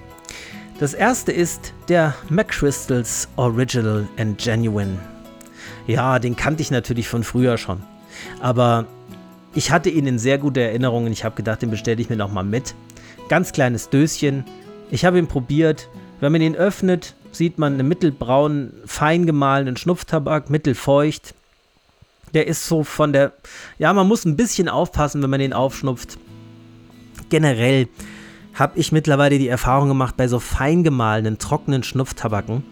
Das erste ist der McChrystals Original and Genuine. Ja, den kannte ich natürlich von früher schon. Aber ich hatte ihn in sehr gute Erinnerungen. Ich habe gedacht, den bestelle ich mir nochmal mit. Ganz kleines Döschen. Ich habe ihn probiert. Wenn man ihn öffnet, sieht man einen mittelbraunen, fein gemahlenen Schnupftabak, mittelfeucht. Der ist so von der. Ja, man muss ein bisschen aufpassen, wenn man den aufschnupft. Generell habe ich mittlerweile die Erfahrung gemacht, bei so fein gemahlenen, trockenen Schnupftabaken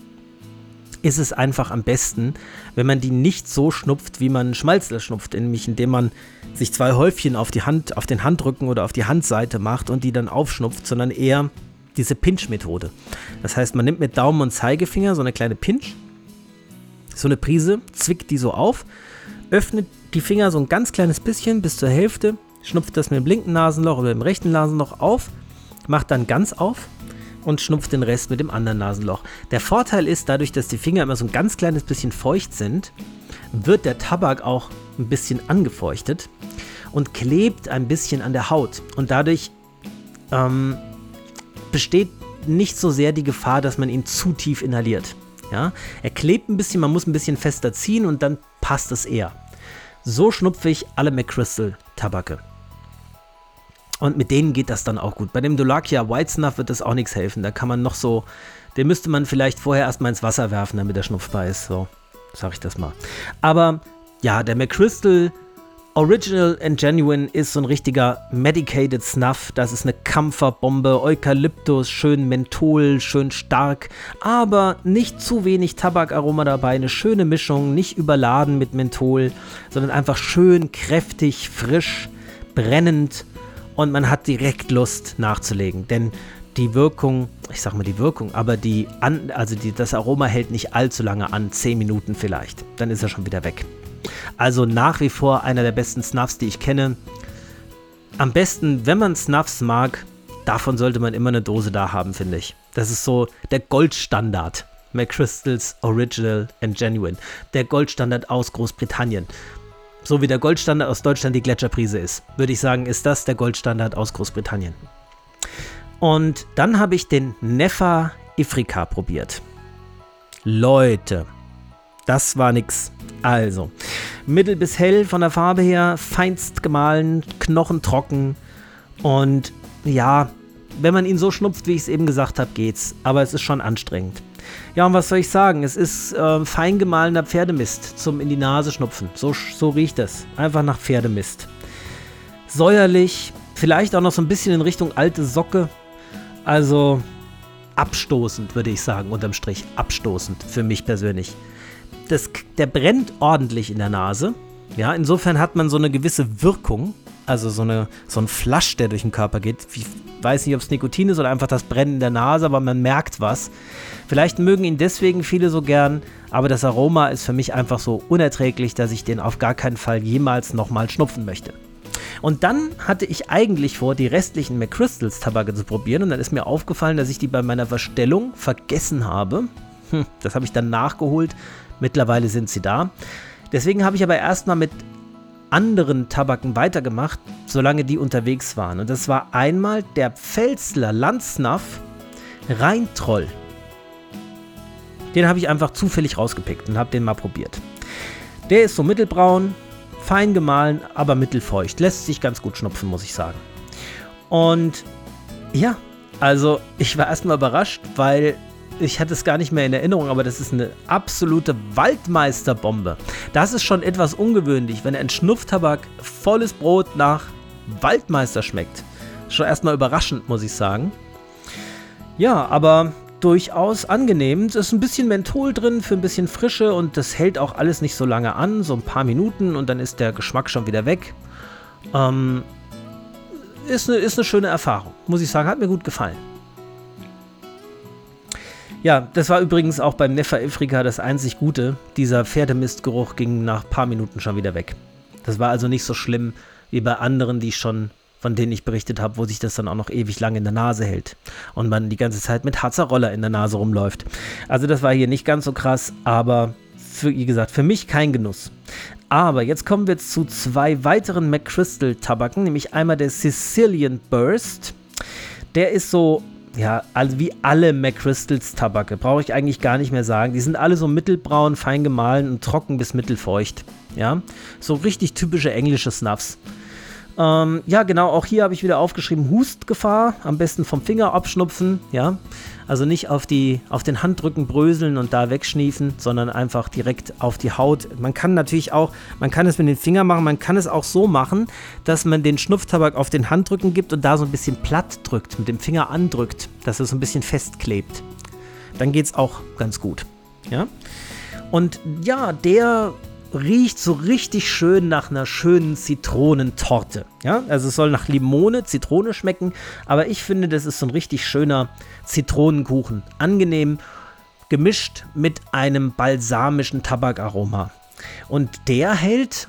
ist es einfach am besten, wenn man die nicht so schnupft, wie man Schmalzler schnupft, nämlich indem man sich zwei Häufchen auf die Hand, auf den Handrücken oder auf die Handseite macht und die dann aufschnupft, sondern eher diese Pinch-Methode. Das heißt, man nimmt mit Daumen und Zeigefinger so eine kleine Pinch, so eine Prise, zwickt die so auf, öffnet die Finger so ein ganz kleines bisschen bis zur Hälfte, schnupft das mit dem linken Nasenloch oder dem rechten Nasenloch auf macht dann ganz auf und schnupft den Rest mit dem anderen Nasenloch. Der Vorteil ist, dadurch, dass die Finger immer so ein ganz kleines bisschen feucht sind, wird der Tabak auch ein bisschen angefeuchtet und klebt ein bisschen an der Haut. Und dadurch ähm, besteht nicht so sehr die Gefahr, dass man ihn zu tief inhaliert. Ja? Er klebt ein bisschen, man muss ein bisschen fester ziehen und dann passt es eher. So schnupfe ich alle McChrystal-Tabake. Und mit denen geht das dann auch gut. Bei dem Dolakia White Snuff wird das auch nichts helfen. Da kann man noch so, den müsste man vielleicht vorher erstmal ins Wasser werfen, damit er schnupfbar ist. So, sag ich das mal. Aber ja, der McChrystal Original and Genuine ist so ein richtiger Medicated Snuff. Das ist eine Kampferbombe. Eukalyptus, schön Menthol, schön stark. Aber nicht zu wenig Tabakaroma dabei. Eine schöne Mischung, nicht überladen mit Menthol, sondern einfach schön kräftig, frisch, brennend. Und man hat direkt Lust nachzulegen. Denn die Wirkung, ich sag mal die Wirkung, aber die, an, also die, das Aroma hält nicht allzu lange an. 10 Minuten vielleicht. Dann ist er schon wieder weg. Also nach wie vor einer der besten Snuffs, die ich kenne. Am besten, wenn man Snuffs mag, davon sollte man immer eine Dose da haben, finde ich. Das ist so der Goldstandard. McChrystals Original and Genuine. Der Goldstandard aus Großbritannien. So wie der Goldstandard aus Deutschland die Gletscherprise ist, würde ich sagen, ist das der Goldstandard aus Großbritannien. Und dann habe ich den Nefa Ifrika probiert. Leute, das war nix. Also, mittel bis hell von der Farbe her, feinst gemahlen, knochentrocken und ja, wenn man ihn so schnupft, wie ich es eben gesagt habe, geht's. Aber es ist schon anstrengend. Ja, und was soll ich sagen? Es ist äh, fein gemahlener Pferdemist zum in die Nase schnupfen. So, so riecht es. Einfach nach Pferdemist. Säuerlich, vielleicht auch noch so ein bisschen in Richtung alte Socke. Also abstoßend, würde ich sagen, unterm Strich. Abstoßend für mich persönlich das, der brennt ordentlich in der Nase. Ja, insofern hat man so eine gewisse Wirkung, also so, eine, so ein Flasch, der durch den Körper geht. Ich weiß nicht, ob es Nikotin ist oder einfach das Brennen in der Nase, aber man merkt was. Vielleicht mögen ihn deswegen viele so gern, aber das Aroma ist für mich einfach so unerträglich, dass ich den auf gar keinen Fall jemals nochmal schnupfen möchte. Und dann hatte ich eigentlich vor, die restlichen McChrystals Tabake zu probieren und dann ist mir aufgefallen, dass ich die bei meiner Verstellung vergessen habe. Hm, das habe ich dann nachgeholt Mittlerweile sind sie da. Deswegen habe ich aber erstmal mit anderen Tabaken weitergemacht, solange die unterwegs waren. Und das war einmal der Pfälzler Landsnuff Reintroll. Den habe ich einfach zufällig rausgepickt und habe den mal probiert. Der ist so mittelbraun, fein gemahlen, aber mittelfeucht. Lässt sich ganz gut schnupfen, muss ich sagen. Und ja, also ich war erstmal überrascht, weil ich hatte es gar nicht mehr in Erinnerung, aber das ist eine absolute Waldmeisterbombe. Das ist schon etwas ungewöhnlich, wenn ein Schnupftabak volles Brot nach Waldmeister schmeckt. Schon erstmal überraschend, muss ich sagen. Ja, aber durchaus angenehm. Es ist ein bisschen Menthol drin für ein bisschen Frische und das hält auch alles nicht so lange an, so ein paar Minuten und dann ist der Geschmack schon wieder weg. Ähm, ist, eine, ist eine schöne Erfahrung, muss ich sagen, hat mir gut gefallen. Ja, das war übrigens auch beim Neffa Afrika das einzig Gute. Dieser Pferdemistgeruch ging nach ein paar Minuten schon wieder weg. Das war also nicht so schlimm wie bei anderen, die schon, von denen ich berichtet habe, wo sich das dann auch noch ewig lang in der Nase hält und man die ganze Zeit mit Harzer Roller in der Nase rumläuft. Also das war hier nicht ganz so krass, aber für, wie gesagt, für mich kein Genuss. Aber jetzt kommen wir zu zwei weiteren McChrystal-Tabaken, nämlich einmal der Sicilian Burst. Der ist so ja, also wie alle McChrystals Tabake, brauche ich eigentlich gar nicht mehr sagen. Die sind alle so mittelbraun, fein gemahlen und trocken bis mittelfeucht. Ja, so richtig typische englische Snuffs. Ähm, ja, genau, auch hier habe ich wieder aufgeschrieben, Hustgefahr, am besten vom Finger abschnupfen, ja. Also nicht auf, die, auf den Handrücken bröseln und da wegschniefen, sondern einfach direkt auf die Haut. Man kann natürlich auch, man kann es mit den Fingern machen, man kann es auch so machen, dass man den Schnupftabak auf den Handrücken gibt und da so ein bisschen platt drückt, mit dem Finger andrückt, dass es so ein bisschen festklebt. Dann geht es auch ganz gut, ja. Und ja, der riecht so richtig schön nach einer schönen Zitronentorte. Ja, also es soll nach Limone, Zitrone schmecken, aber ich finde, das ist so ein richtig schöner Zitronenkuchen. Angenehm gemischt mit einem balsamischen Tabakaroma. Und der hält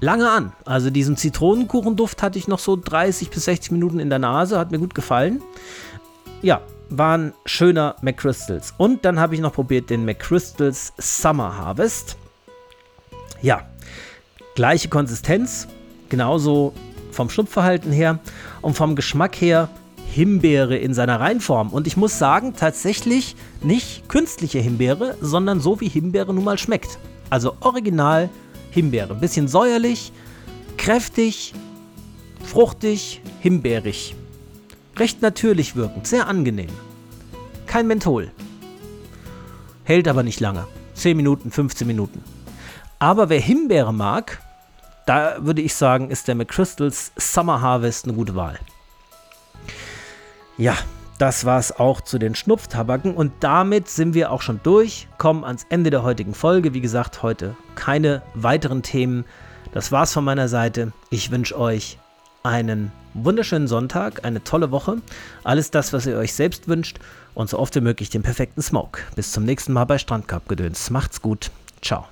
lange an. Also diesen Zitronenkuchenduft hatte ich noch so 30 bis 60 Minuten in der Nase, hat mir gut gefallen. Ja, war ein schöner McChrystals. Und dann habe ich noch probiert den McChrystals Summer Harvest. Ja, gleiche Konsistenz, genauso vom Schlupfverhalten her und vom Geschmack her Himbeere in seiner Reinform. Und ich muss sagen, tatsächlich nicht künstliche Himbeere, sondern so wie Himbeere nun mal schmeckt. Also original Himbeere. Bisschen säuerlich, kräftig, fruchtig, himbeerig. Recht natürlich wirkend, sehr angenehm. Kein Menthol. Hält aber nicht lange. 10 Minuten, 15 Minuten. Aber wer Himbeere mag, da würde ich sagen, ist der McChrystals Summer Harvest eine gute Wahl. Ja, das war es auch zu den Schnupftabaken und damit sind wir auch schon durch, kommen ans Ende der heutigen Folge. Wie gesagt, heute keine weiteren Themen. Das war's von meiner Seite. Ich wünsche euch einen wunderschönen Sonntag, eine tolle Woche, alles das, was ihr euch selbst wünscht und so oft wie möglich den perfekten Smoke. Bis zum nächsten Mal bei Strandkorb Gedöns. Macht's gut. Ciao.